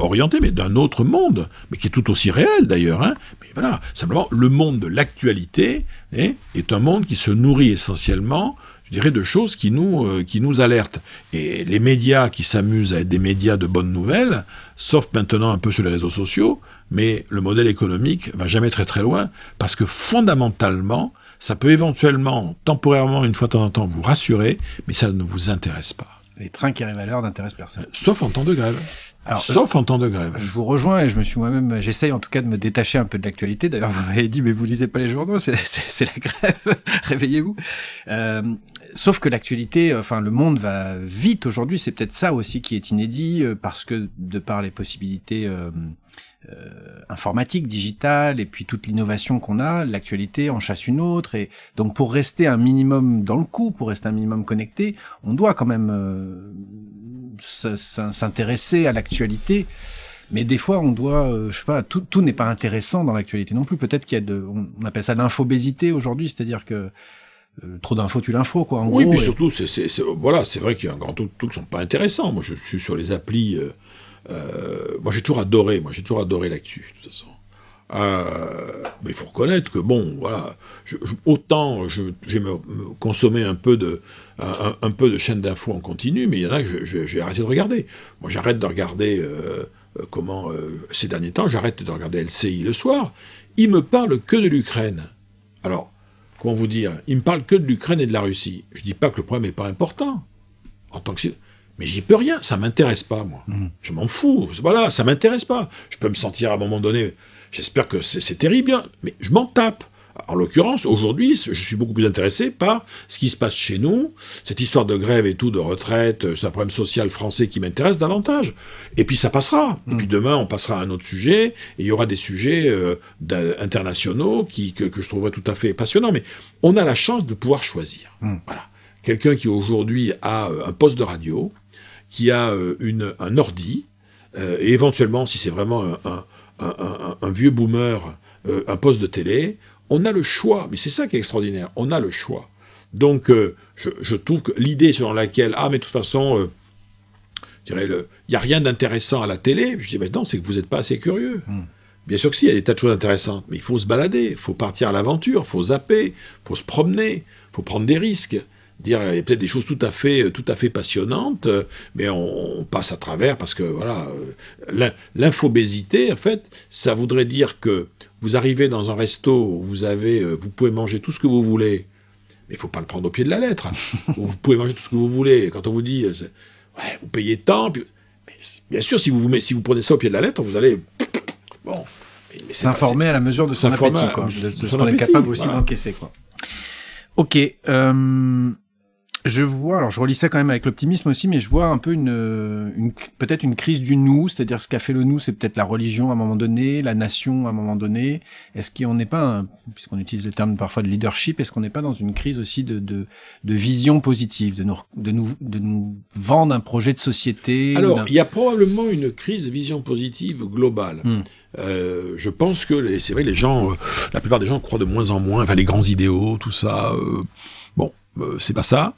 orientée, mais d'un autre monde, mais qui est tout aussi réel d'ailleurs. Hein. Mais voilà, simplement, le monde de l'actualité hein, est un monde qui se nourrit essentiellement, je dirais, de choses qui nous, euh, qui nous alertent. Et les médias qui s'amusent à être des médias de bonnes nouvelles, sauf maintenant un peu sur les réseaux sociaux, mais le modèle économique va jamais très très loin, parce que fondamentalement, ça peut éventuellement, temporairement, une fois de temps en temps, vous rassurer, mais ça ne vous intéresse pas. Les trains qui arrivent à l'heure n'intéressent personne. Sauf en temps de grève. Alors, Sauf en temps de grève. Je vous rejoins et je me suis moi-même, j'essaye en tout cas de me détacher un peu de l'actualité. D'ailleurs, vous m'avez dit, mais vous lisez pas les journaux, c'est la grève, réveillez-vous. Euh, sauf que l'actualité, enfin, le monde va vite aujourd'hui. C'est peut-être ça aussi qui est inédit euh, parce que de par les possibilités euh, euh, informatiques, digitales et puis toute l'innovation qu'on a, l'actualité en chasse une autre. Et donc, pour rester un minimum dans le coup, pour rester un minimum connecté, on doit quand même euh, s'intéresser à l'actualité. Mais des fois, on doit, euh, je sais pas, tout, tout n'est pas intéressant dans l'actualité non plus. Peut-être qu'il y a de, on appelle ça l'infobésité aujourd'hui, c'est-à-dire que euh, trop d'infos tue l'info, quoi. En Oui, gros, puis et- surtout, c'est, voilà, c'est vrai qu'il y a un grand truc qui sont pas intéressants. Moi, je suis sur les applis. euh, euh, moi, j'ai toujours adoré. Moi, j'ai toujours adoré l'actu, de toute façon. Euh, mais il faut reconnaître que bon, voilà, je, je- autant je, j'ai me, me consommer un peu de un, peu de chaînes d'infos en continu, mais il y en a que j'ai arrêté de regarder. Moi, j'arrête de regarder euh, comment euh, ces derniers temps, j'arrête de regarder LCI le soir. Il me parle que de l'Ukraine. Alors, comment vous dire Il me parle que de l'Ukraine et de la Russie. Je dis pas que le problème n'est pas important en tant que mais j'y peux rien, ça m'intéresse pas moi. Je m'en fous, voilà, ça m'intéresse pas. Je peux me sentir à un moment donné, j'espère que c'est c'est terrible, hein, mais je m'en tape. En l'occurrence, aujourd'hui, je suis beaucoup plus intéressé par ce qui se passe chez nous, cette histoire de grève et tout, de retraite, euh, c'est un problème social français qui m'intéresse davantage. Et puis ça passera. Et puis demain, on passera à un autre sujet, et il y aura des sujets euh, internationaux qui, que, que je trouverai tout à fait passionnants. Mais on a la chance de pouvoir choisir. Voilà. Quelqu'un qui aujourd'hui a euh, un poste de radio, qui a une, un ordi, euh, et éventuellement, si c'est vraiment un, un- un- un- un vieux boomer, euh, un poste de télé, on a le choix. Mais c'est ça qui est extraordinaire, on a le choix. Donc, euh, je, je trouve que l'idée selon laquelle, ah, mais de toute façon, euh, je dirais, le- il n'y a rien d'intéressant à la télé, je dis, mais non, c'est que vous n'êtes pas assez curieux. Bien sûr que si, il y a des tas de choses intéressantes, mais il faut se balader, il faut partir à l'aventure, il faut zapper, il faut se promener, il faut prendre des risques. Dire, il y a peut-être des choses tout à fait, tout à fait passionnantes, mais on, on passe à travers parce que voilà, euh, l'in- l'infobésité, en fait, ça voudrait dire que vous arrivez dans un resto où vous avez, euh, vous pouvez manger tout ce que vous voulez, mais il faut pas le prendre au pied de la lettre. Où vous pouvez manger tout ce que vous voulez. Quand on vous dit, euh, ouais, vous payez tant, puis- mais c- bien sûr, si vous, vous, met- si vous prenez ça au pied de la lettre, vous allez, bon, S'informer à la mesure de son appétit, quoi. De, de son ce qu'on est capable aussi voilà. d'encaisser, quoi. Ok. euh, je vois, alors je relis ça quand même avec l'optimisme aussi, mais je vois un peu une, euh, une peut-être une crise du nous, c'est-à-dire ce qu'a fait le nous, c'est peut-être la religion à un moment donné, la nation à un moment donné. Est-ce qu'on n'est pas, puisqu'on utilise le terme parfois de leadership, est-ce qu'on n'est pas dans une crise aussi de, de, de vision positive, de nous, de nous, de nous vendre un projet de société Alors, il y a probablement une crise de vision positive globale. Hmm. Euh, je pense que c'est vrai, les gens, euh, la plupart des gens croient de moins en moins, enfin les grands idéaux, tout ça. euh, bon, c'est pas ça.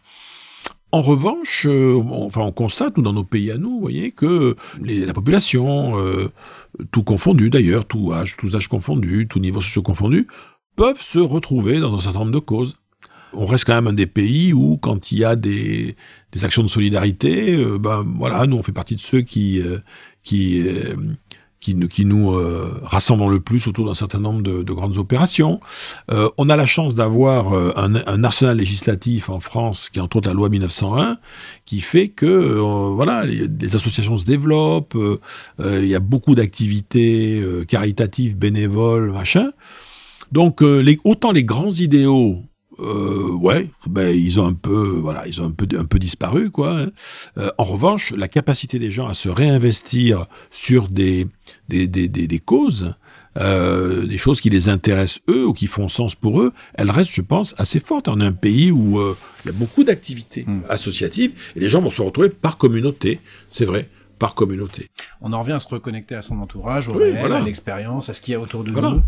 En revanche, euh, on, constate, nous, dans nos pays à nous, vous voyez, que la population, euh, tout confondu d'ailleurs, tout âge, tous âges confondus, tout niveau socio confondu, peuvent se retrouver dans un certain nombre de causes. On reste quand même un des pays où, quand il y a des, actions de solidarité, euh, ben voilà, nous on fait partie de ceux qui qui, nous- qui nous euh, rassemblent le plus autour d'un certain nombre de, de grandes opérations. Euh, on a la chance d'avoir euh, un, un arsenal législatif en France, qui est entre autres la loi 1901, qui fait que euh, voilà, les, associations se développent, euh, euh, il y a beaucoup d'activités caritatives, bénévoles, machin. Donc les, autant les grands idéaux euh, ouais, ben ils ont un peu, voilà, ils ont un peu, un peu disparu, quoi. hein. Euh, en revanche, la capacité des gens à se réinvestir sur des, des, des, des, des causes, euh, des choses qui les intéressent eux ou qui font sens pour eux, elle reste, je pense, assez forte. On est un pays où euh, il y a beaucoup d'activités Mm. associatives et les gens vont se retrouver par communauté, c'est vrai, par communauté. On en revient à se reconnecter à son entourage, au Oui, réel, voilà. à l'expérience, à ce qu'il y a autour de Voilà. nous.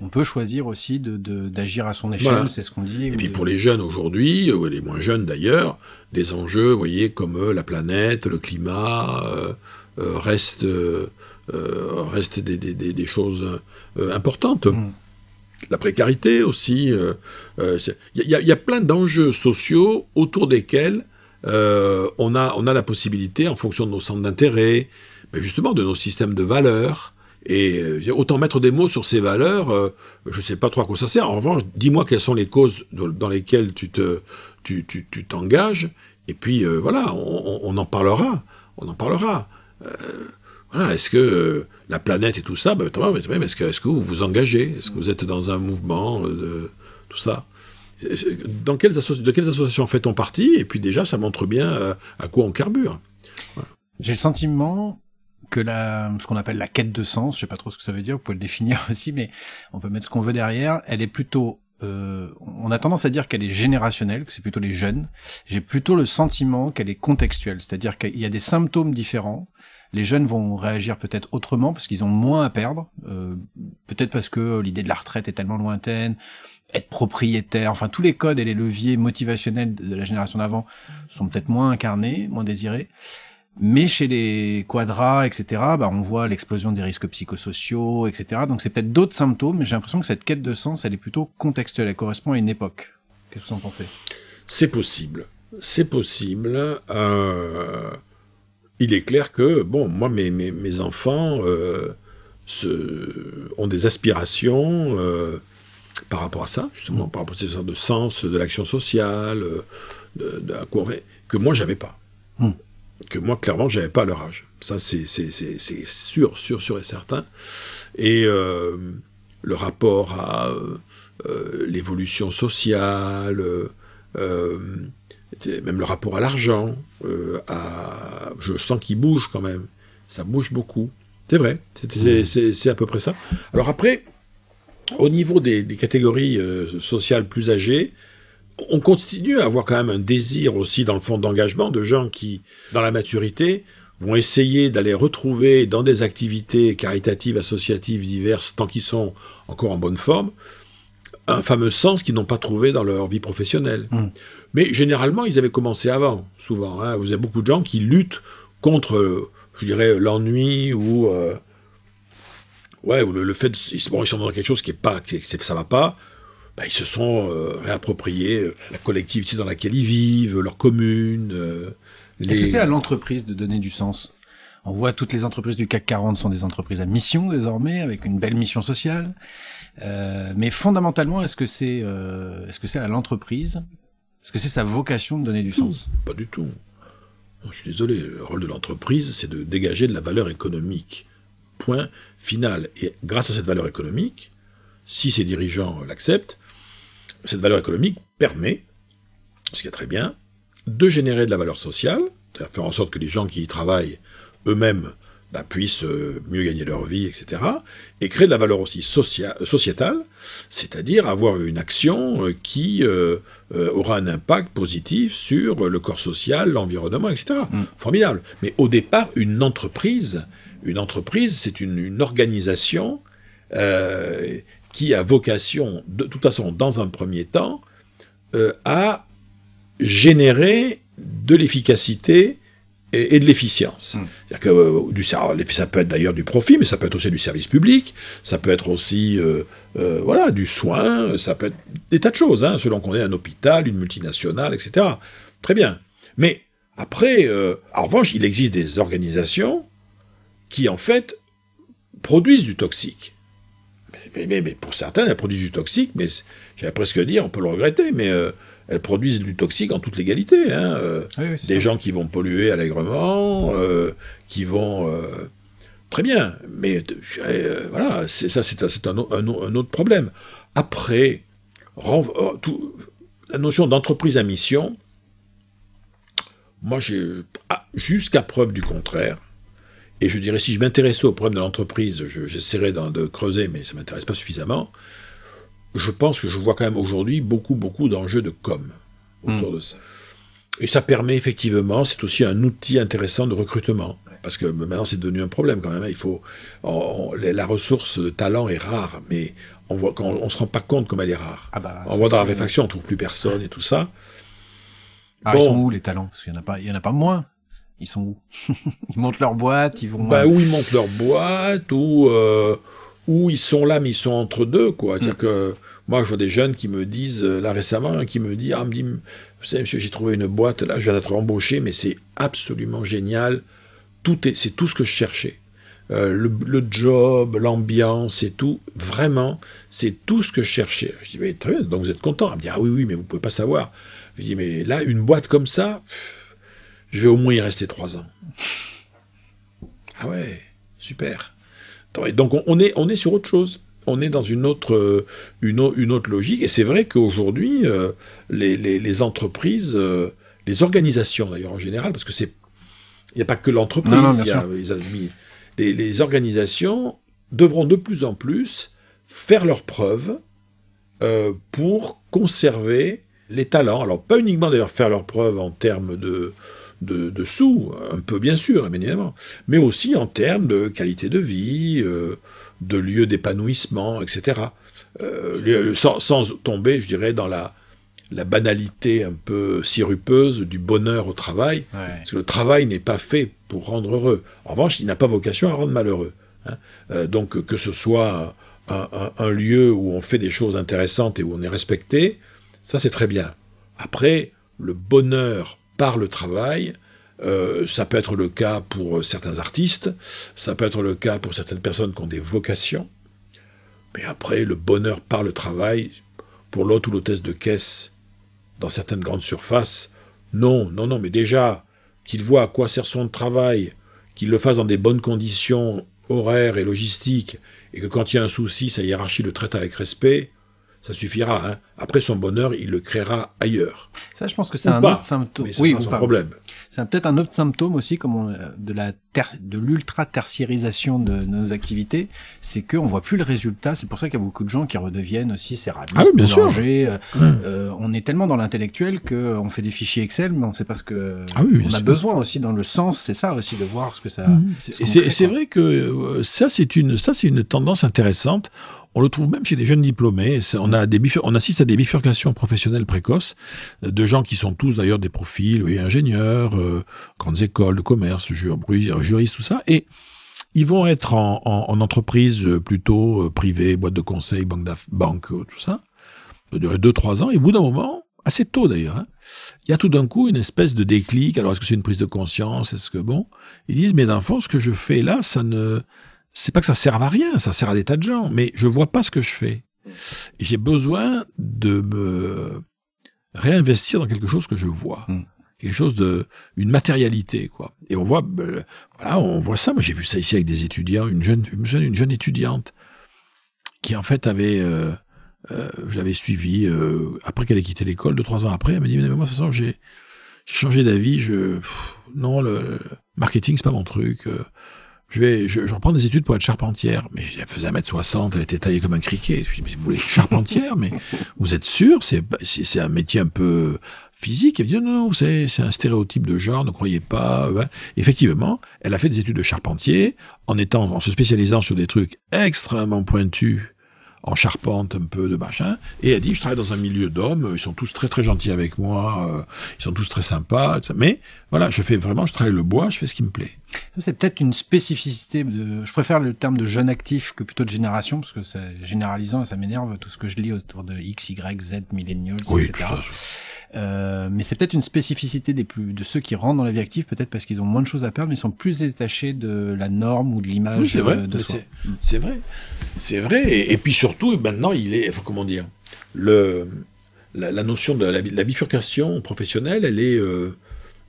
On peut choisir aussi de de- d'agir à son échelle, Voilà. c'est ce qu'on dit. Et puis de- pour les jeunes aujourd'hui, ou les moins jeunes d'ailleurs, des enjeux, vous voyez, comme euh, la planète, le climat, euh, euh, restent, euh, euh, restent des, des, des, des choses euh, importantes. Mm. La précarité aussi. euh, euh, y, il y a plein d'enjeux sociaux autour desquels euh, on, a, on a la possibilité, en fonction de nos centres d'intérêt, mais justement de nos systèmes de valeurs, et euh, autant mettre des mots sur ces valeurs, euh, je ne sais pas trop à quoi ça sert. En revanche, dis-moi quelles sont les causes dans lesquelles tu te, tu, tu, tu t'engages, et puis voilà, on, en parlera, on en parlera. Voilà, est-ce que la planète et tout ça, ben, est-ce que, est-ce que vous vous engagez? Est-ce que vous êtes dans un mouvement de tout ça? Dans quelles De quelles associations fait-on partie? Et puis déjà, ça montre bien euh, à quoi on carbure. J'ai le sentiment que ce qu'on appelle la quête de sens, je sais pas trop ce que ça veut dire, vous pouvez le définir aussi, mais on peut mettre ce qu'on veut derrière, elle est plutôt, euh, on a tendance à dire qu'elle est générationnelle, que c'est plutôt les jeunes. J'ai plutôt le sentiment qu'elle est contextuelle, c'est-à-dire qu'il y a des symptômes différents. Les jeunes vont réagir peut-être autrement parce qu'ils ont moins à perdre, euh, peut-être parce que l'idée de la retraite est tellement lointaine, être propriétaire, enfin tous les codes et les leviers motivationnels de la génération d'avant sont peut-être moins incarnés, moins désirés. Mais chez les quadras, etc., bah, on voit l'explosion des risques psychosociaux, etc. Donc c'est peut-être d'autres symptômes, mais j'ai l'impression que cette quête de sens, elle est plutôt contextuelle, elle correspond à une époque. Qu'est-ce que vous en pensez? C'est possible. C'est possible. Euh, il est clair que, bon, moi, mes, mes, enfants euh, ont des aspirations euh, par rapport à ça, justement, par rapport à cette sorte de sens de l'action sociale, euh, de, que moi, j'avais pas. Hmm. Que moi, clairement, j'avais pas à leur âge. Ça, c'est sûr, sûr, sûr et certain. Et euh, le rapport à euh, l'évolution sociale, euh, même le rapport à l'argent. à... Je sens qu'il bouge quand même. Ça bouge beaucoup. C'est vrai, c'est- c'est à peu près ça. Alors après, au niveau des, des catégories euh, sociales plus âgées, on continue à avoir quand même un désir aussi dans le fond d'engagement de gens qui, dans la maturité, vont essayer d'aller retrouver dans des activités caritatives, associatives diverses, tant qu'ils sont encore en bonne forme, un fameux sens qu'ils n'ont pas trouvé dans leur vie professionnelle. Mm. Mais généralement, ils avaient commencé avant, souvent. hein. Vous avez beaucoup de gens qui luttent contre, euh, je dirais, l'ennui ou, euh, ouais, ou le, le fait, de, ils, bon, ils sont dans quelque chose qui est pas, qui, est- ça va pas. bah, ils se sont euh, réappropriés euh, la collectivité dans laquelle ils vivent, leur commune. euh, Est-ce que c'est à l'entreprise de donner du sens? On voit toutes les entreprises du CAC 40 sont des entreprises à mission désormais, avec une belle mission sociale. Euh, mais fondamentalement, est-ce que c'est est-ce que c'est à l'entreprise? Est-ce que c'est sa vocation de donner du sens? Pas du tout. Non, Je suis désolé, le rôle de l'entreprise, c'est de dégager de la valeur économique. Point final. Et grâce à cette valeur économique, si ses dirigeants l'acceptent, cette valeur économique permet, ce qui est très bien, de générer de la valeur sociale, c'est-à-dire faire en sorte que les gens qui y travaillent eux-mêmes bah, puissent euh, mieux gagner leur vie, etc. Et créer de la valeur aussi socia- sociétale, c'est-à-dire avoir une action euh, qui euh, euh, aura un impact positif sur le corps social, l'environnement, etc. Formidable. Mais au départ, une entreprise, une entreprise, c'est une, une organisation euh, qui a vocation, de toute façon, dans un premier temps, euh, à générer de l'efficacité et, et de l'efficience. Que euh, du, ça, ça peut être d'ailleurs du profit, mais ça peut être aussi du service public, ça peut être aussi voilà, du soin, ça peut être des tas de choses, hein, selon qu'on est un hôpital, une multinationale, etc. Très bien. Mais après, en revanche, il existe des organisations qui, en fait, produisent du toxique. Mais, mais- mais pour certaines, elles produisent du toxique, mais j'allais presque dire, on peut le regretter, mais euh, elles produisent du toxique en toute légalité. Hein, euh, Oui, oui, c'est des ça. gens qui vont polluer allègrement, euh, qui vont... très bien, mais voilà, c'est ça, c'est un, autre problème. Après, tout- la notion d'entreprise à mission, moi, j'ai ah, jusqu'à preuve du contraire, et je dirais, si je m'intéressais au problème de l'entreprise, je- j'essaierais de creuser, mais ça m'intéresse pas suffisamment. Je pense que je vois quand même aujourd'hui beaucoup, beaucoup d'enjeux de com autour de ça. Et ça permet effectivement, c'est aussi un outil intéressant de recrutement. Parce que maintenant, c'est devenu un problème quand même. hein. Il faut, on- on- la ressource de talent est rare, mais on voit quand on se rend pas compte comme elle est rare. Ah bah, on voit dans la réflexion, on trouve plus personne et tout ça. Ah, Bon. ils sont où les talents? Parce qu'il y en a pas, il y en a pas moins. Ils sont où? Ils montent leur boîte, ils vont. Bah, euh, où ils montent leur boîte, ou euh, où ils sont là, mais ils sont entre deux, quoi. C'est-à-dire que moi, je vois des jeunes qui me disent, euh, là récemment, un qui me dit, ah, me dit, vous savez, monsieur, j'ai trouvé une boîte, là, je viens d'être embauché, mais c'est absolument génial. Tout est, c'est tout ce que je cherchais. Euh, le, le job, l'ambiance et tout, vraiment, c'est tout ce que je cherchais. Je dis, mais très bien, donc vous êtes content? Elle me dit, ah oui, oui, mais vous pouvez pas savoir. Je dis, mais là, une boîte comme ça, pff, je vais au moins y rester trois ans. Ah ouais, super. Attends, et Donc on, est, on est sur autre chose. On est dans une autre, euh, une, une autre logique. Et c'est vrai qu'aujourd'hui, euh, les, les- les entreprises, euh, les organisations d'ailleurs en général, parce que c'est, il n'y a pas que l'entreprise, les, les organisations devront de plus en plus faire leurs preuves euh, pour conserver les talents. Alors pas uniquement d'ailleurs faire leurs preuves en termes de, de, de sous, un peu bien sûr, évidemment, mais aussi en termes de qualité de vie, euh, de lieu d'épanouissement, etc. Euh, sans, sans tomber, je dirais, dans la, la banalité un peu sirupeuse du bonheur au travail, ouais. parce que le travail n'est pas fait pour rendre heureux. En revanche, il n'a pas vocation à rendre malheureux. hein. Euh, donc que ce soit un, un- un lieu où on fait des choses intéressantes et où on est respecté, ça c'est très bien. Après, le bonheur par le travail, euh, ça peut être le cas pour certains artistes, ça peut être le cas pour certaines personnes qui ont des vocations, mais après, le bonheur par le travail, pour l'hôte ou l'hôtesse de caisse, dans certaines grandes surfaces, non, non, non, mais déjà, qu'il voit à quoi sert son travail, qu'il le fasse dans des bonnes conditions horaires et logistiques, et que quand il y a un souci, sa hiérarchie le traite avec respect, ça suffira. Hein. Après son bonheur, il le créera ailleurs. Ça, je pense que c'est un pas. autre symptôme. Mais ce Oui, sera ou son pas. problème. C'est peut-être un autre symptôme aussi, comme on- de la ter- de l'ultra tertiarisation de nos activités, c'est qu'on voit plus le résultat. C'est pour ça qu'il y a beaucoup de gens qui redeviennent aussi céramistes, Ah oui, bien sûr. boulangers. Euh, Hum. euh, on est tellement dans l'intellectuel que on fait des fichiers Excel, mais on sait pas ce que. Ah oui, on a sûr. besoin aussi dans le sens. C'est ça aussi de voir ce que ça. ce Et qu'on c'est vrai que euh, ça, c'est une, ça, c'est une tendance intéressante. On le trouve même chez des jeunes diplômés. On, assiste à des bifurcations professionnelles précoces euh, de gens qui sont tous d'ailleurs des profils, oui, ingénieurs, euh, grandes écoles de commerce, jur- juristes, tout ça. Et ils vont être en, en- en entreprise euh, plutôt privée, boîte de conseil, banque, banque, tout ça. Peut durer deux, trois ans. Et au bout d'un moment, assez tôt d'ailleurs, hein, il y a tout d'un coup une espèce de déclic. Alors, est-ce que c'est une prise de conscience? Est-ce que bon? Ils disent, mais dans le fond, ce que je fais là, ça ne, c'est pas que ça serve à rien, ça sert à des tas de gens, mais je vois pas ce que je fais. J'ai besoin de me réinvestir dans quelque chose que je vois. Mm. Quelque chose de, une matérialité, quoi. Et on voit, ben, voilà, on voit ça. Moi, j'ai vu ça ici avec des étudiants, une jeune, une jeune, une jeune étudiante qui en fait avait, euh, euh, je l'avais suivie euh, après qu'elle ait quitté l'école, deux trois ans après. Elle m'a dit mais moi de toute façon j'ai changé d'avis. Je pff, non le, le marketing c'est pas mon truc. Je vais je, je reprends des études pour être charpentière. Mais elle faisait 1m60, elle était taillée comme un criquet. Je me suis dit, mais vous voulez charpentière Mais vous êtes sûr C'est c'est un métier un peu physique. Elle dit non non c'est c'est un stéréotype de genre. Ne croyez pas. Effectivement, elle a fait des études de charpentier en étant en se spécialisant sur des trucs extrêmement pointus en charpente un peu de machin, et elle dit, je travaille dans un milieu d'hommes, ils sont tous très très gentils avec moi, euh, ils sont tous très sympas, etc. mais voilà, je fais vraiment, je travaille le bois, je fais ce qui me plaît. Ça, c'est peut-être une spécificité de. Je préfère le terme de jeune actif que plutôt de génération, parce que c'est généralisant et ça m'énerve tout ce que je lis autour de X, Y, Z, millennials, etc. Euh, mais c'est peut-être une spécificité des plus de ceux qui rentrent dans la vie active, peut-être parce qu'ils ont moins de choses à perdre, mais ils sont plus détachés de la norme ou de l'image Oui, c'est vrai, euh, de mais soi. c'est- vrai, c'est vrai, et, et puis surtout, maintenant, il est, comment dire, le, la, la notion de la, la bifurcation professionnelle, elle est, euh,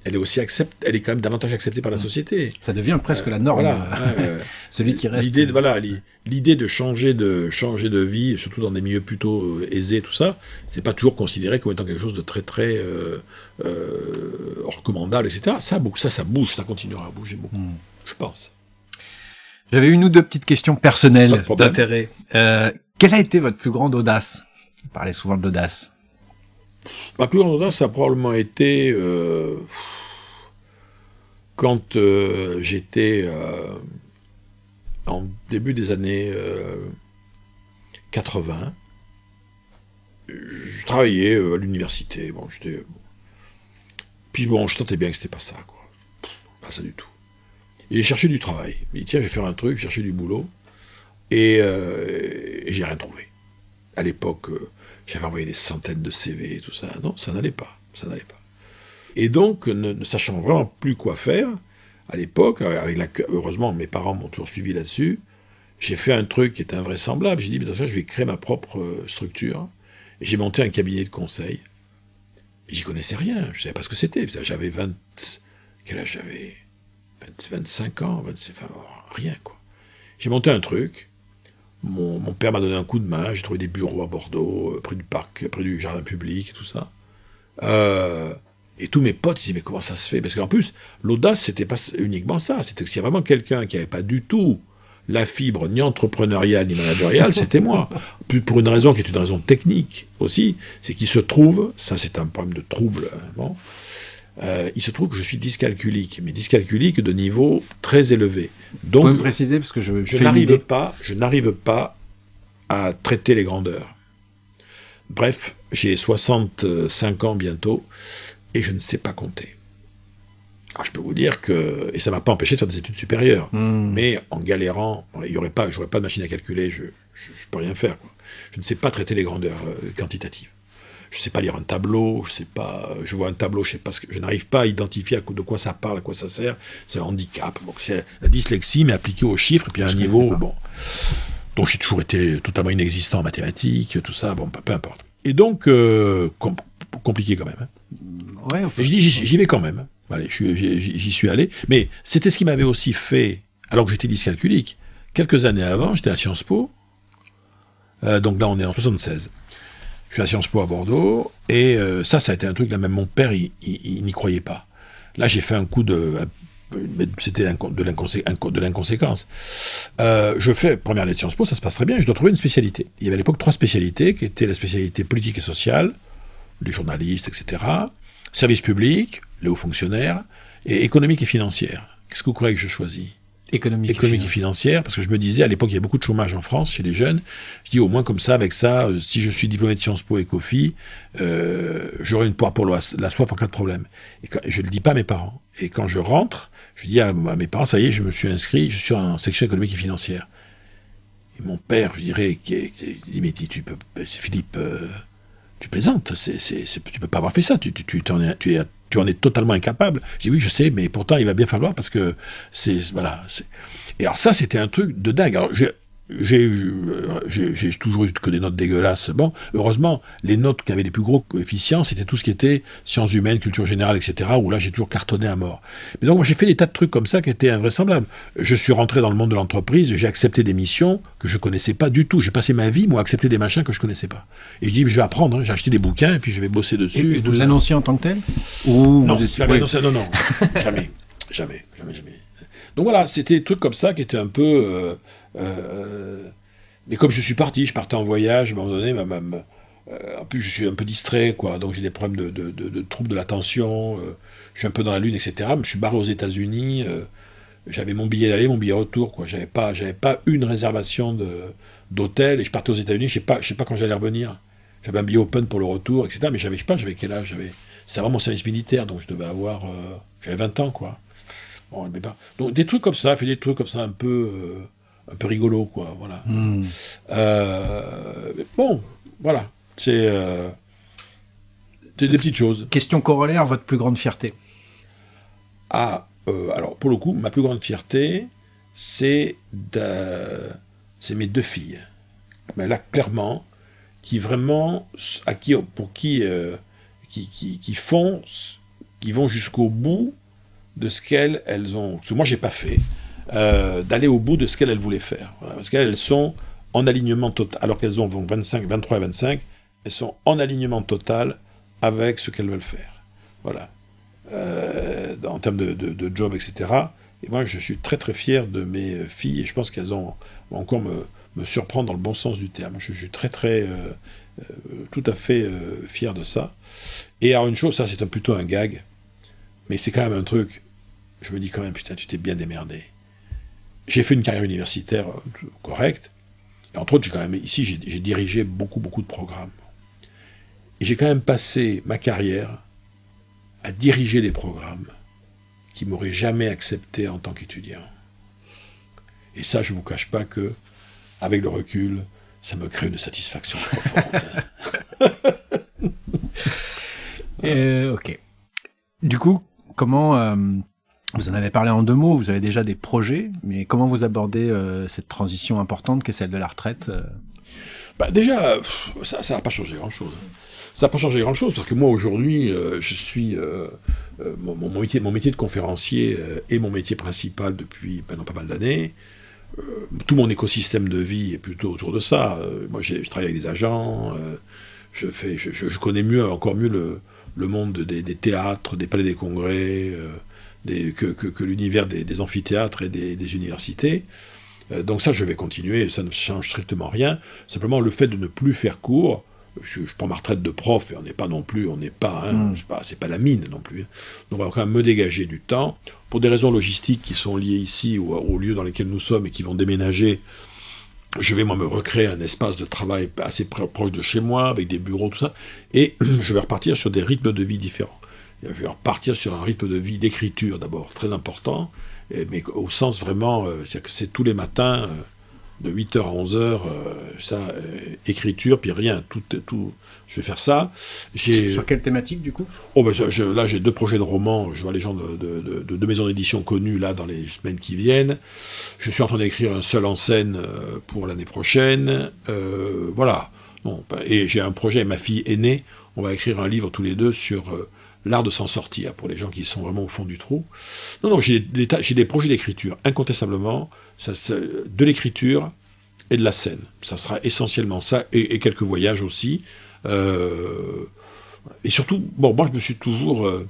elle est aussi accepte, elle est quand même davantage acceptée par la société. Ça devient presque la norme. Voilà, euh, Celui qui reste. L'idée, de- voilà, li- l'idée de changer de changer de vie, surtout dans des milieux plutôt euh, aisés, tout ça, c'est pas toujours considéré comme étant quelque chose de très très euh, euh, recommandable, etc. Ça, ça, ça bouge, ça continuera à bouger beaucoup, Hmm. je pense. J'avais une ou deux petites questions personnelles d'intérêt. Euh, quelle a été votre plus grande audace? On parlait souvent de l'audace. Ma plus grande audace, ça a probablement été euh, quand euh, j'étais euh, en début des années euh, 80. Je travaillais euh, à l'université. Puis bon, je sentais bien que c'était pas ça, quoi. Pas ça du tout. Et j'ai cherché du travail. Me dis, tiens, je vais faire un truc, chercher du boulot. Et, euh, j'ai rien trouvé. À l'époque, euh, j'avais envoyé des centaines de CV et tout ça. Non, ça n'allait pas. Ça n'allait pas. Et donc, ne, ne sachant vraiment plus quoi faire, à l'époque, avec la, heureusement, mes parents m'ont toujours suivi là-dessus, j'ai fait un truc qui était invraisemblable. J'ai dit, mais dans ça, je vais créer ma propre euh, structure. J'ai monté un cabinet de conseil. J'y connaissais rien. Je savais pas ce que c'était. J'avais 20... Quel âge j'avais? 20 25 ans, 26, enfin, rien, quoi. J'ai monté un truc. Mon, père m'a donné un coup de main. J'ai trouvé des bureaux à Bordeaux, euh, près du parc, près du jardin public, tout ça. Euh, et tous mes potes, ils disaient, mais comment ça se fait? Parce qu'en plus, l'audace, c'était pas uniquement ça. C'était que s'il y a vraiment quelqu'un qui n'avait pas du tout la fibre ni entrepreneuriale ni managériale, c'était moi. Pour une raison qui est une raison technique aussi, c'est qu'il se trouve, ça c'est un problème de trouble, hein, bon, euh, il se trouve que je suis dyscalculique, mais dyscalculique de niveau très élevé. Vous pouvez me Donc, préciser parce que je, n'arrive pas, je n'arrive pas à traiter les grandeurs. Bref, j'ai 65 ans bientôt et je ne sais pas compter. Alors, je peux vous dire que et ça m'a pas empêché de faire des études supérieures, Hmm. mais en galérant, il y aurait pas, j'aurais pas de machine à calculer, je, je, je peux rien faire. quoi. Je ne sais pas traiter les grandeurs euh, quantitatives. Je ne sais pas lire un tableau, je sais pas, euh, je vois un tableau, je sais pas ce que, je n'arrive pas à identifier à de quoi ça parle, à quoi ça sert. C'est un handicap. Bon, c'est la dyslexie, mais appliquée aux chiffres, et puis à un Je niveau, bon. Donc j'ai toujours été totalement inexistant en mathématiques, tout ça, bon, peu, peu importe. Et donc, euh, com- compliqué quand même. hein. Ouais, Et je dis, j'y vais quand même. Allez, je j'y suis allé. Mais c'était ce qui m'avait aussi fait, alors que j'étais dyscalculique, quelques années avant, j'étais à Sciences Po. Euh, donc là, on est en 76. suis à Sciences Po à Bordeaux, et euh, ça, ça a été un truc, là même mon père, il, il- il n'y croyait pas. Là, j'ai fait un coup de... C'était de l'inconséquence. Euh, je fais première année de Sciences Po, ça se passe très bien, je dois trouver une spécialité. Il y avait à l'époque trois spécialités, qui étaient la spécialité politique et sociale, les journalistes, etc., service public, les hauts fonctionnaires, et économique et financière. Qu'est-ce que vous croyez que je choisis? Économique. économique et financière, parce que je me disais, à l'époque, il y a beaucoup de chômage en France, chez les jeunes. Je dis, au moins, comme ça, avec ça, euh, si je suis diplômé de Sciences Po et COFI, euh, j'aurai une poire pour la, la soif en cas de problème. Et quand, je ne le dis pas à mes parents. Et quand je rentre, je dis à, à mes parents, ça y est, je me suis inscrit, je suis en section économique et financière. Et mon père, je dirais, qui, est- qui dit, mais tu tu peux, c'est Philippe, euh, tu plaisantes, c'est, tu peux pas avoir fait ça, tu, tu, en es totalement incapable. Je dis oui, je sais, mais pourtant il va bien falloir parce que c'est voilà. Et alors ça, c'était un truc de dingue. Alors j'ai euh, j'ai toujours eu que des notes dégueulasses. Bon, heureusement, les notes qui avaient les plus gros coefficients, c'était tout ce qui était sciences humaines, culture générale, etc. Où là, j'ai toujours cartonné à mort. Mais donc, moi, j'ai fait des tas de trucs comme ça qui étaient invraisemblables. Je suis rentré dans le monde de l'entreprise, j'ai accepté des missions que je connaissais pas du tout. J'ai passé ma vie, moi, à accepter des machins que je connaissais pas. Et je dis, je vais apprendre. hein. J'ai acheté des bouquins et puis je vais bosser dessus. et et vous l'annonciez en tant que tel Ou Non, vous annoncé- non, non, jamais, jamais, jamais, jamais. Donc voilà, c'était des trucs comme ça qui étaient un peu. euh, mais comme je suis parti, je partais en voyage, à un moment donné, euh, en plus je suis un peu distrait, quoi. Donc j'ai des problèmes de, troubles de l'attention, euh, je suis un peu dans la lune, etc. Je suis barré aux États-Unis. euh, j'avais mon billet d'aller, mon billet retour, quoi. J'avais pas, j'avais pas une réservation d'hôtel et je partais aux États-Unis. Je sais pas, je sais pas quand j'allais revenir. J'avais un billet open pour le retour, etc. Mais j'avais, je sais pas, j'avais quel âge? J'avais, c'était vraiment mon service militaire, donc je devais avoir, euh, j'avais 20 ans, quoi. Bon, mais pas. Donc des trucs comme ça, fait des trucs comme ça un peu, euh, un peu rigolo, quoi. Voilà. Hmm. Euh, bon, voilà. C'est, euh, c'est des petites choses. Question corollaire, votre plus grande fierté Ah, euh, alors pour le coup, ma plus grande fierté, c'est de, c'est mes deux filles. Mais là, clairement, qui vraiment, à qui, pour qui, euh, qui, qui, qui font, qui vont jusqu'au bout de ce qu'elles elles ont. Parce que moi, j'ai pas fait euh, d'aller au bout de ce qu'elles elles voulaient faire. Parce qu'elles elles sont en alignement total, alors qu'elles ont vont 25, 23 et 25, elles sont en alignement total avec ce qu'elles veulent faire. Voilà. Euh, en termes de, de- job, etc. Et moi, je suis très très fier de mes filles et je pense qu'elles ont vont encore me, me surprendre dans le bon sens du terme. Je, suis très très euh, tout à fait fier de ça. Et alors une chose, ça c'est plutôt un gag, mais c'est quand même un truc. Je me dis quand même putain, tu t'es bien démerdé. J'ai fait une carrière universitaire euh, correcte. Entre autres, quand même ici j'ai j'ai dirigé beaucoup beaucoup de programmes. Et j'ai quand même passé ma carrière à diriger des programmes qui m'auraient jamais accepté en tant qu'étudiant. Et ça, je ne vous cache pas que, avec le recul, ça me crée une satisfaction profonde. Euh, ok. Du coup, comment euh, vous en avez parlé en deux mots Vous avez déjà des projets, mais comment vous abordez euh, cette transition importante qu'est celle de la retraite euh? Bah, déjà, ça n'a pas changé grand-chose. Ça n'a pas changé grand-chose parce que moi aujourd'hui, euh, je suis mon, métier, de conférencier est mon métier principal depuis maintenant pas mal d'années. Tout mon écosystème de vie est plutôt autour de ça. Moi, je travaille avec des agents. je fais, je, connais mieux, encore mieux le, monde des, théâtres, des palais des congrès, des- que, que- que l'univers des, des amphithéâtres et des, des universités. Euh, donc ça, je vais continuer, ça ne change strictement rien. Simplement, le fait de ne plus faire cours, je, je prends ma retraite de prof et on n'est pas non plus, on n'est pas, hein, Mm. c'est pas, c'est pas la mine non plus. Donc on va quand même me dégager du temps pour des raisons logistiques qui sont liées ici ou au lieu dans lesquels nous sommes et qui vont déménager. Je vais moi me recréer un espace de travail assez pr- proche de chez moi avec des bureaux tout ça et je vais repartir sur des rythmes de vie différents. Je vais repartir sur un rythme de vie d'écriture d'abord très important, mais au sens vraiment, euh, c'est-à-dire que c'est tous les matins. euh, de 8h à 11h, ça, euh, écriture, puis rien, tout, tout, je vais faire ça. Sur quelle thématique, du coup? Oh ben, je- là, j'ai deux projets de romans, je vois les gens de, de, de- de deux maisons d'édition connues, là, dans les semaines qui viennent. Je suis en train d'écrire un seul en scène pour l'année prochaine. Euh, voilà. Bon, ben, et j'ai un projet, ma fille aînée, on va écrire un livre tous les deux sur euh, l'art de s'en sortir, pour les gens qui sont vraiment au fond du trou. Non, non, j'ai des, projets d'écriture, incontestablement, de l'écriture et de la scène. Ça sera essentiellement ça, et, quelques voyages aussi, Euh, et surtout, bon, moi, je me suis toujours, euh,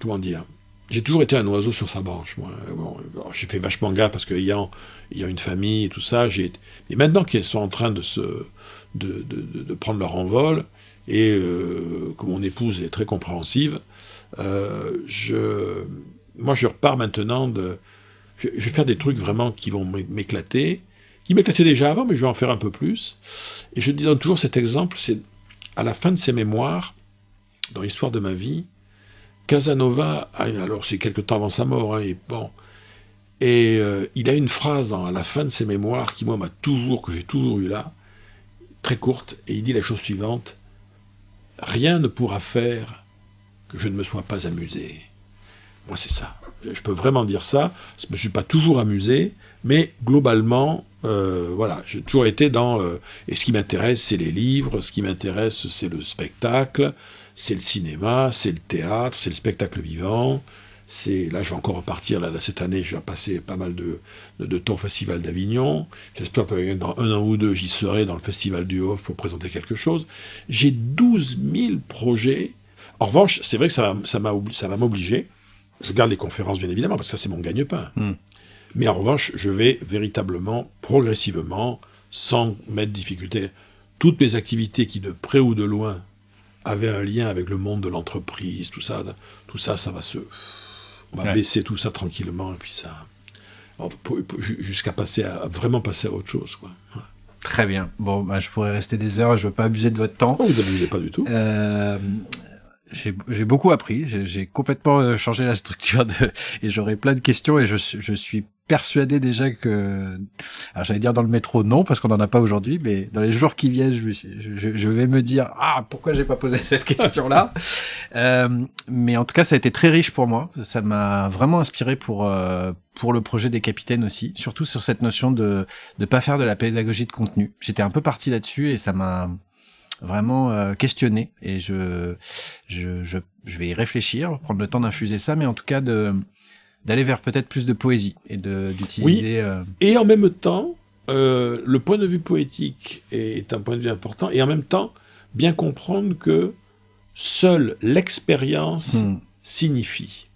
comment dire, j'ai toujours été un oiseau sur sa branche. Moi. Bon, j'ai fait vachement gaffe parce qu'ayant ayant une famille et tout ça, j'ai. Et maintenant qu'ils sont en train de se, de- de prendre leur envol et euh, que mon épouse est très compréhensive, euh, je, moi, je repars maintenant de. Je, vais faire des trucs vraiment qui vont m'é- m'éclater, qui m'éclataient déjà avant, mais je vais en faire un peu plus. Et je donne toujours cet exemple, c'est à la fin de ses mémoires, dans l'histoire de ma vie, Casanova, alors c'est quelque temps avant sa mort, hein, et bon, et euh, il a une phrase à la fin de ses mémoires qui moi m'a toujours, que j'ai toujours eu là, très courte, et il dit la chose suivante rien ne pourra faire que je ne me sois pas amusé. Moi c'est ça. Je peux vraiment dire ça. Je me suis pas toujours amusé, mais globalement, euh, voilà, j'ai toujours été dans. euh, et ce qui m'intéresse, c'est les livres. Ce qui m'intéresse, c'est le spectacle, c'est le cinéma, c'est le théâtre, c'est le spectacle vivant. C'est là, je vais encore repartir là, là, cette année. Je vais passer pas mal de, de, de temps au Festival d'Avignon. J'espère que dans un an ou deux, j'y serai dans le Festival du Off pour présenter quelque chose. J'ai 12 000 projets. En revanche, c'est vrai que ça, va- ça m'obliger. Je garde les conférences, bien évidemment, parce que ça, c'est mon gagne-pain. Hmm. Mais en revanche, je vais véritablement, progressivement, sans mettre difficulté, toutes mes activités qui, de près ou de loin, avaient un lien avec le monde de l'entreprise, tout ça, tout ça, ça va se... On va Ouais. baisser tout ça tranquillement, et puis ça... Jusqu'à passer à, vraiment passer à autre chose, quoi. Ouais. Très bien. Bon, bah, je pourrais rester des heures, je veux pas abuser de votre temps. Oh, vous n'abusez pas du tout. Euh, j'ai beaucoup appris, j'ai complètement euh, changé la structure de, et j'aurai plein de questions et je suis persuadé déjà que, alors j'allais dire dans le métro non parce qu'on n'en a pas aujourd'hui, mais dans les jours qui viennent, je, vais me dire ah pourquoi j'ai pas posé cette question là. euh, mais en tout cas ça a été très riche pour moi, ça m'a vraiment inspiré pour euh, pour le projet des capitaines aussi, surtout sur cette notion de de pas faire de la pédagogie de contenu. J'étais un peu parti là-dessus et ça m'a vraiment euh, questionné et je, je, je, je vais y réfléchir, prendre le temps d'infuser ça, mais en tout cas de d'aller vers peut-être plus de poésie et de d'utiliser. euh, Et en même temps, euh, le point de vue poétique est un point de vue important, et en même temps, bien comprendre que seule l'expérience hmm, signifie.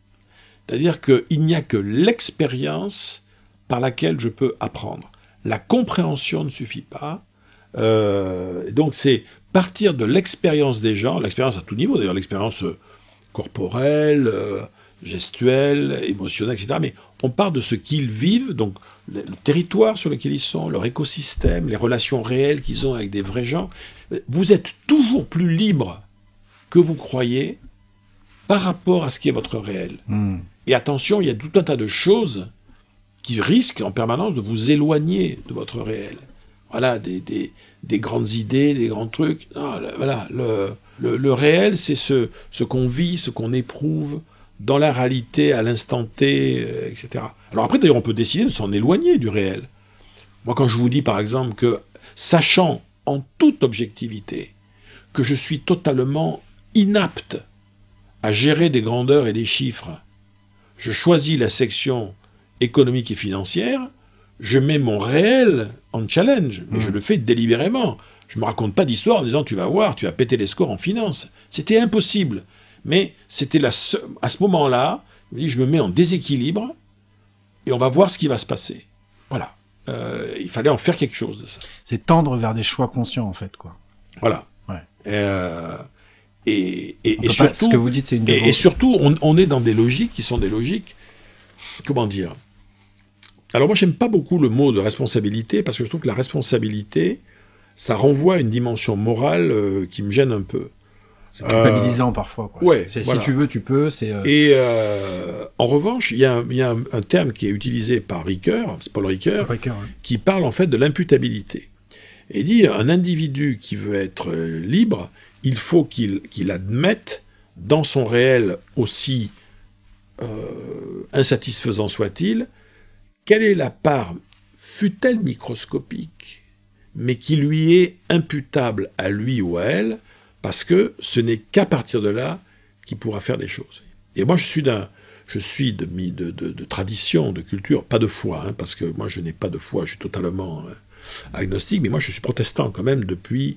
C'est-à-dire qu'il n'y a que l'expérience par laquelle je peux apprendre. La compréhension ne suffit pas. Euh, donc c'est partir de l'expérience des gens, l'expérience à tout niveau, d'ailleurs l'expérience corporelle, euh, gestuelle, émotionnelle, etc. Mais on part de ce qu'ils vivent, donc le, territoire sur lequel ils sont, leur écosystème, les relations réelles qu'ils ont avec des vrais gens. Vous êtes toujours plus libre que vous croyez par rapport à ce qui est votre réel. hmm. Et attention, il y a tout un tas de choses qui risquent en permanence de vous éloigner de votre réel. Voilà, des, des, des grandes idées, des grands trucs. Non, le- voilà, le, le, le réel, c'est ce, ce qu'on vit, ce qu'on éprouve dans la réalité, à l'instant T, euh, etc. Alors après, d'ailleurs, on peut décider de s'en éloigner du réel. Moi, quand je vous dis, par exemple, que, sachant en toute objectivité que je suis totalement inapte à gérer des grandeurs et des chiffres, je choisis la section économique et financière, je mets mon réel en challenge, mais je le fais délibérément. Je me raconte pas d'histoire en disant tu vas voir, tu vas péter les scores en finance. C'était impossible. Mais c'était la se- à ce moment-là, je me mets en déséquilibre et on va voir ce qui va se passer. Voilà. Euh, il fallait en faire quelque chose de ça. C'est tendre vers des choix conscients en fait quoi. Voilà. Ouais. Euh, et, pas- surtout, ce que vous dites c'est une et, surtout, on, on est dans des logiques qui sont des logiques, comment dire? Alors moi, j'aime pas beaucoup le mot de responsabilité parce que je trouve que la responsabilité, ça renvoie à une dimension morale euh, qui me gêne un peu. C'est culpabilisant parfois quoi. ouais, C'est- voilà. Si tu veux, tu peux. C'est euh, Et euh, en revanche, il y a, un, il y a un- un terme qui est utilisé par Ricoeur, c'est Paul Ricoeur, Ricoeur, qui parle en fait de l'imputabilité. Et dit un individu qui veut être euh, libre, il faut qu'il admette dans son réel aussi euh, insatisfaisant soit-il, quelle est la part, fut-elle microscopique, mais qui lui est imputable à lui ou à elle, parce que ce n'est qu'à partir de là qu'il pourra faire des choses. Et moi, je suis d'un, je suis de, tradition, de culture, pas de foi, hein, parce que moi, je n'ai pas de foi, je suis totalement euh, agnostique, mais moi, je suis protestant quand même depuis,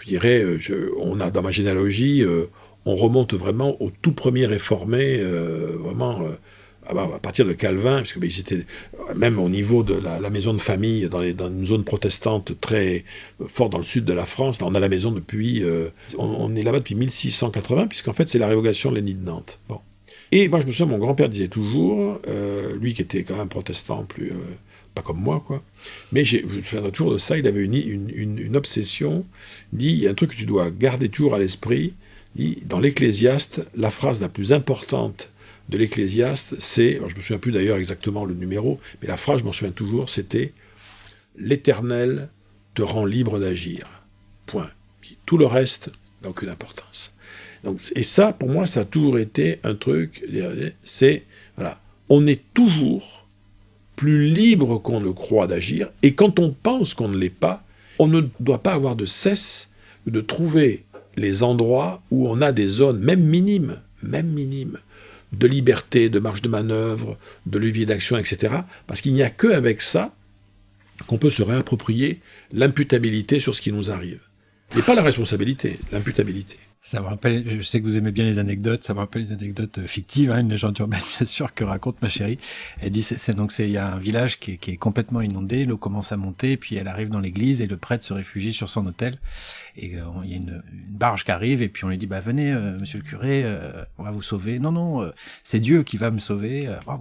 je dirais, euh, on a dans ma généalogie, euh, on remonte vraiment au tout premier réformé, vraiment à, à partir de Calvin, parce que ben, ils étaient même au niveau de la, maison de famille dans, une zone protestante très euh, forte dans le sud de la France. On a la maison depuis, euh, on, est là-bas depuis 1680, puisqu'en fait c'est la révocation de l'édit de Nantes. Bon. Et moi je me souviens, mon grand-père disait toujours, euh, lui qui était quand même protestant, plus pas comme moi quoi, mais je me souviendrai toujours de ça. Il avait une, obsession. Il dit il y a un truc que tu dois garder toujours à l'esprit. Dit, Dans l'Ecclésiaste, la phrase la plus importante de l'Ecclésiaste, c'est, je me souviens plus d'ailleurs exactement le numéro, mais la phrase, je m'en souviens toujours, c'était L'Éternel te rend libre d'agir. Point. Tout le reste n'a aucune importance. Donc, et ça, pour moi, ça a toujours été un truc, c'est, voilà, on est toujours plus libre qu'on ne croit d'agir, et quand on pense qu'on ne l'est pas, on ne doit pas avoir de cesse de trouver les endroits où on a des zones, même minimes, même minimes, de liberté, de marge de manœuvre, de levier d'action, etc. Parce qu'il n'y a qu'avec ça qu'on peut se réapproprier l'imputabilité sur ce qui nous arrive. Et pas la responsabilité, l'imputabilité. Ça me rappelle, je sais que vous aimez bien les anecdotes, ça me rappelle une anecdote euh, fictive, hein, une légende urbaine bien sûr que raconte ma chérie. Elle dit, c'est donc c'est il y a un village qui est, qui est complètement inondé, l'eau commence à monter, puis elle arrive dans l'église et le prêtre se réfugie sur son hôtel. Et euh, il y a une, une barge qui arrive et puis on lui dit, bah venez, euh, monsieur le curé, euh, on va vous sauver. Non non, euh, c'est Dieu qui va me sauver. Ah,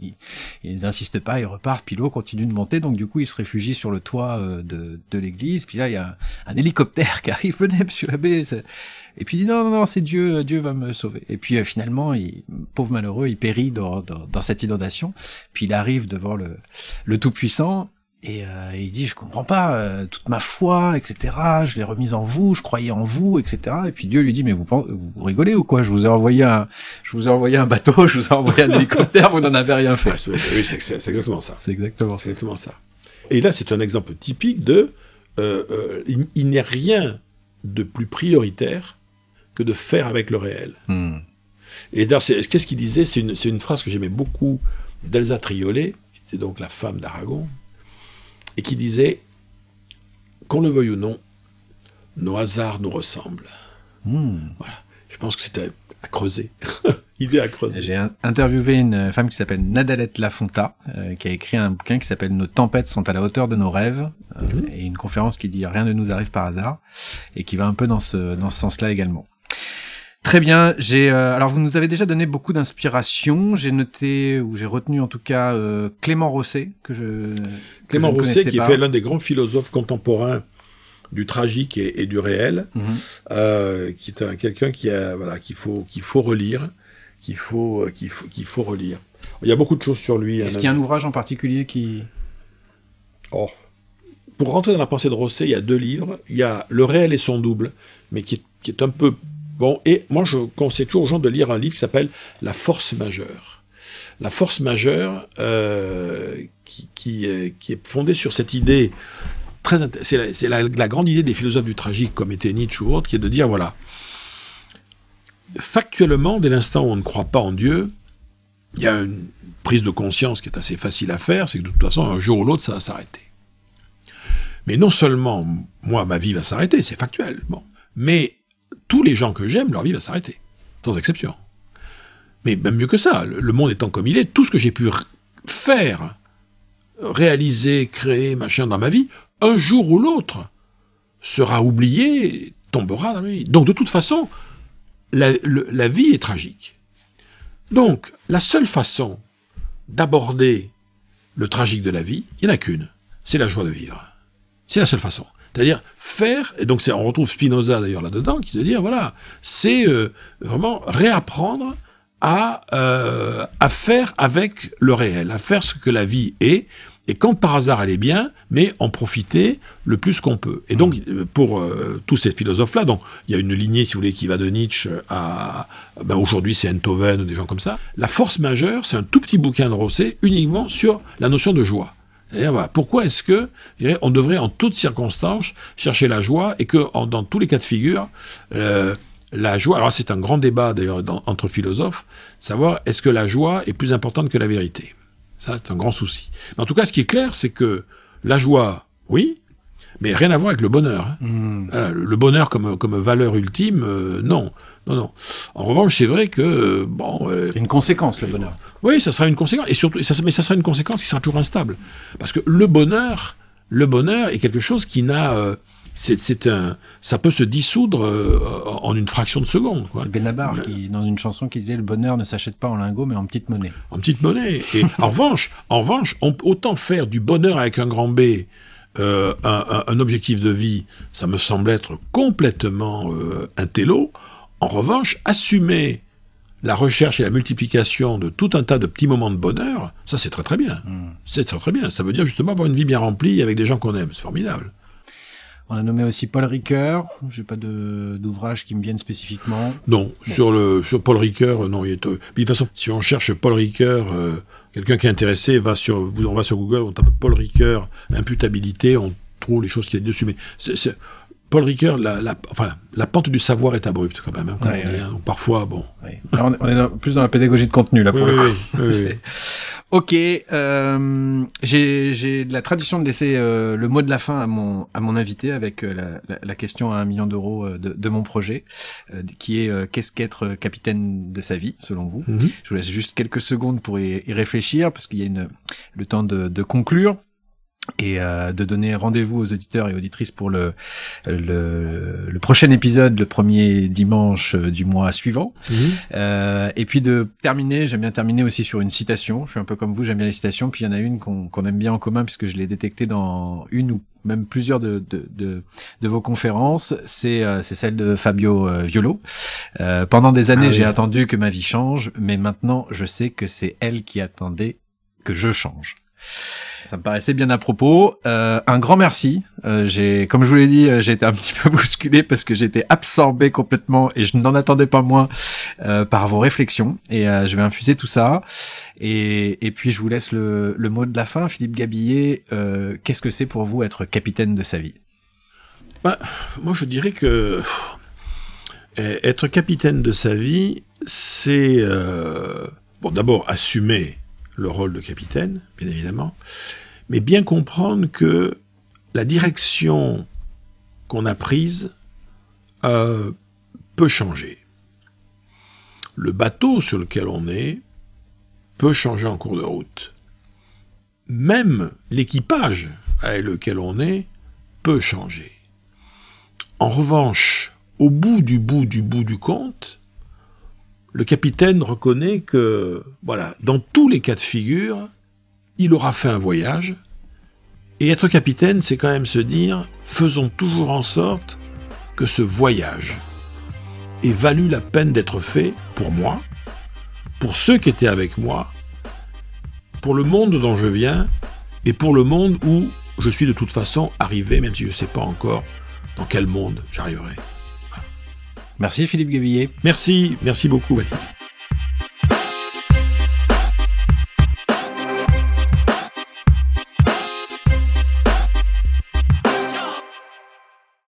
ils, ils n'insistent pas, ils repartent, puis l'eau continue de monter, donc du coup ils se réfugient sur le toit de, de l'église. Puis là il y a un hélicoptère qui arrive, venez monsieur l'abbé. Et puis il dit non, non, non, c'est Dieu, Dieu va me sauver. Et puis euh, finalement, il, pauvre malheureux, il périt dans, dans, dans cette inondation. Puis il arrive devant le, le Tout-Puissant et euh, il dit je comprends pas euh, toute ma foi, etc. Je l'ai remise en vous, je croyais en vous, etc. Et puis Dieu lui dit mais vous, vous rigolez ou quoi? Je vous ai envoyé un, je vous ai envoyé un bateau, je vous ai envoyé un hélicoptère, vous n'en avez rien fait. Ah, oui, c'est exactement ça. C'est exactement ça. Exactement ça. Et là, c'est un exemple typique de euh, euh, il, il n'est rien de plus prioritaire que de faire avec le réel. Hmm. Et d'ailleurs, qu'est-ce qu'il disait? C'est une, phrase que j'aimais beaucoup d'Elsa Triolet, qui était donc la femme d'Aragon, et qui disait Qu'on le veuille ou non, nos hasards nous ressemblent. Hmm. Je pense que c'était à creuser. Idée à creuser. J'ai in- interviewé une femme qui s'appelle Nadalette Lafonta, euh, qui a écrit un bouquin qui s'appelle Nos tempêtes sont à la hauteur de nos rêves, euh, Mhm. et une conférence qui dit Rien ne nous arrive par hasard, et qui va un peu dans ce, dans ce sens-là également. Très bien, j'ai euh, alors vous nous avez déjà donné beaucoup d'inspiration. J'ai noté ou j'ai retenu en tout cas euh, Clément Rosset que je que Clément je Rosset, qui pas. fait l'un des grands philosophes contemporains du tragique et, et du réel, Mhm. euh, qui est un- quelqu'un qui a voilà qu'il faut qu'il faut relire, qu'il faut qu'il faut qu'il faut relire. Il y a beaucoup de choses sur lui. Est-ce hein, qu'il y a un ouvrage en particulier qui Oh. Pour rentrer dans la pensée de Rosset, il y a deux livres. Il y a Le réel et son double, mais qui est, qui est un peu bon. Et moi, je conseille toujours aux gens de lire un livre qui s'appelle La force majeure. La force majeure, euh, qui, est, qui est fondée sur cette idée très int- c'est la, c'est la- la grande idée des philosophes du tragique comme était Nietzsche ou autre, qui est de dire voilà, factuellement, dès l'instant où on ne croit pas en Dieu, il y a une prise de conscience qui est assez facile à faire, c'est que de toute façon, un jour ou l'autre, ça va s'arrêter. Mais non seulement, moi, ma vie va s'arrêter, c'est factuel, bon, mais tous les gens que j'aime, leur vie va s'arrêter, sans exception. Mais même mieux que ça, le, monde étant comme il est, tout ce que j'ai pu faire, réaliser, créer, machin dans ma vie, un jour ou l'autre, sera oublié, tombera dans la vie. Donc de toute façon, la vie est tragique. Donc, la seule façon d'aborder le tragique de la vie, il n'y en a qu'une, c'est la joie de vivre. C'est la seule façon. C'est-à-dire faire, et donc on retrouve Spinoza d'ailleurs là-dedans, qui veut dire, voilà, c'est euh, vraiment réapprendre à, euh, à faire avec le réel, à faire ce que la vie est, et quand par hasard elle est bien, mais en profiter le plus qu'on peut. Et donc, euh, pour euh, tous ces philosophes-là, donc il y a une lignée, si vous voulez, qui va de Nietzsche à... Ben, Aujourd'hui, c'est Enthoven ou des gens comme ça. La force majeure, c'est un tout petit bouquin de Rosset uniquement sur la notion de joie. Voilà, pourquoi est-ce que dirais, on devrait en toutes circonstances chercher la joie et que en- dans tous les cas de figure, euh, la joie, alors c'est un grand débat d'ailleurs entre philosophes, savoir est-ce que la joie est plus importante que la vérité. Ça, c'est un grand souci. Mais en tout cas, ce qui est clair, c'est que la joie, oui, Mais rien à voir avec le bonheur. hein. Hmm. Voilà, le bonheur comme, comme valeur ultime, euh, non. Non, non. En revanche, c'est vrai que, euh, bon, euh, C'est une conséquence, le bonheur. Oui, ça sera une conséquence. Et surtout, ça, mais ça sera une conséquence qui sera toujours instable. Parce que le bonheur, le bonheur est quelque chose qui n'a, euh, c'est, un, ça peut se dissoudre euh, en une fraction de seconde, quoi. C'est Benabar qui, dans une chanson qui disait le bonheur ne s'achète pas en lingots mais en petite monnaie. En petite monnaie. Et en revanche, en revanche, on autant faire du bonheur avec un grand B. euh, un, un- un objectif de vie, ça me semble être complètement euh, un télo. En revanche, assumer la recherche et la multiplication de tout un tas de petits moments de bonheur, ça c'est très très bien. C'est très très bien. Ça veut dire justement avoir une vie bien remplie avec des gens qu'on aime. C'est formidable. On a nommé aussi Paul Ricoeur. J'ai pas d'ouvrage qui me viennent spécifiquement. Non, sur le sur Paul Ricoeur, euh, non, il est. euh, de toute façon, si on cherche Paul Ricoeur, euh, quelqu'un qui est intéressé va sur, on va sur Google, on tape Paul Ricoeur, imputabilité, on trouve les choses qu'il y a dessus. Mais c'est- Paul Ricoeur, la, la, enfin, la pente du savoir est abrupte quand même. hein, comme Ouais, on dit, ouais. hein. Donc, parfois, bon. Là, on est- on est dans- plus dans la pédagogie de contenu là pour Oui, le coup. oui, Ok, euh, j'ai j'ai la tradition de laisser euh, le mot de la fin à mon à mon invité avec euh, la, la, la question à un million d'euros euh, de, de mon projet, qui est qu'est-ce qu'être capitaine de sa vie selon vous? Mhm. Je vous laisse juste quelques secondes pour y, y réfléchir parce qu'il y a une le temps de, de conclure et euh, de donner rendez-vous aux auditeurs et auditrices pour le, le le prochain épisode, le premier dimanche euh, du mois suivant. Mhm. Euh, et puis de terminer, j'aime bien terminer aussi sur une citation. Je suis un peu comme vous, j'aime bien les citations. Puis il y en a une qu'on qu'on aime bien en commun puisque je l'ai détectée dans une ou même plusieurs de, de, de, de vos conférences. C'est euh, c'est celle de Fabio euh, Violo. Euh, pendant des années, Ah oui. j'ai attendu que ma vie change, mais maintenant, je sais que c'est elle qui attendait que je change. Ça me paraissait bien à propos. Euh, un grand merci. Euh, j'ai, comme je vous l'ai dit, euh, j'ai été un petit peu bousculé parce que j'étais absorbé complètement et je n'en attendais pas moins euh, par vos réflexions. Et euh, je vais infuser tout ça. Et, et puis je vous laisse le, le mot de la fin, Philippe Gabillet. Euh, qu'est-ce que c'est pour vous être capitaine de sa vie? Moi, je dirais que eh, être capitaine de sa vie, c'est bon d'abord assumer le rôle de capitaine, bien évidemment, mais bien comprendre que la direction qu'on a prise euh, peut changer. Le bateau sur lequel on est peut changer en cours de route. Même l'équipage avec lequel on est peut changer. En revanche, au bout du bout du bout du compte, le capitaine reconnaît que, voilà, dans tous les cas de figure, il aura fait un voyage. Et être capitaine, c'est quand même se dire, faisons toujours en sorte que ce voyage ait valu la peine d'être fait pour moi, pour ceux qui étaient avec moi, pour le monde dont je viens, et pour le monde où je suis de toute façon arrivé, même si je ne sais pas encore dans quel monde j'arriverai. Merci Philippe Gabillet. Merci, merci beaucoup.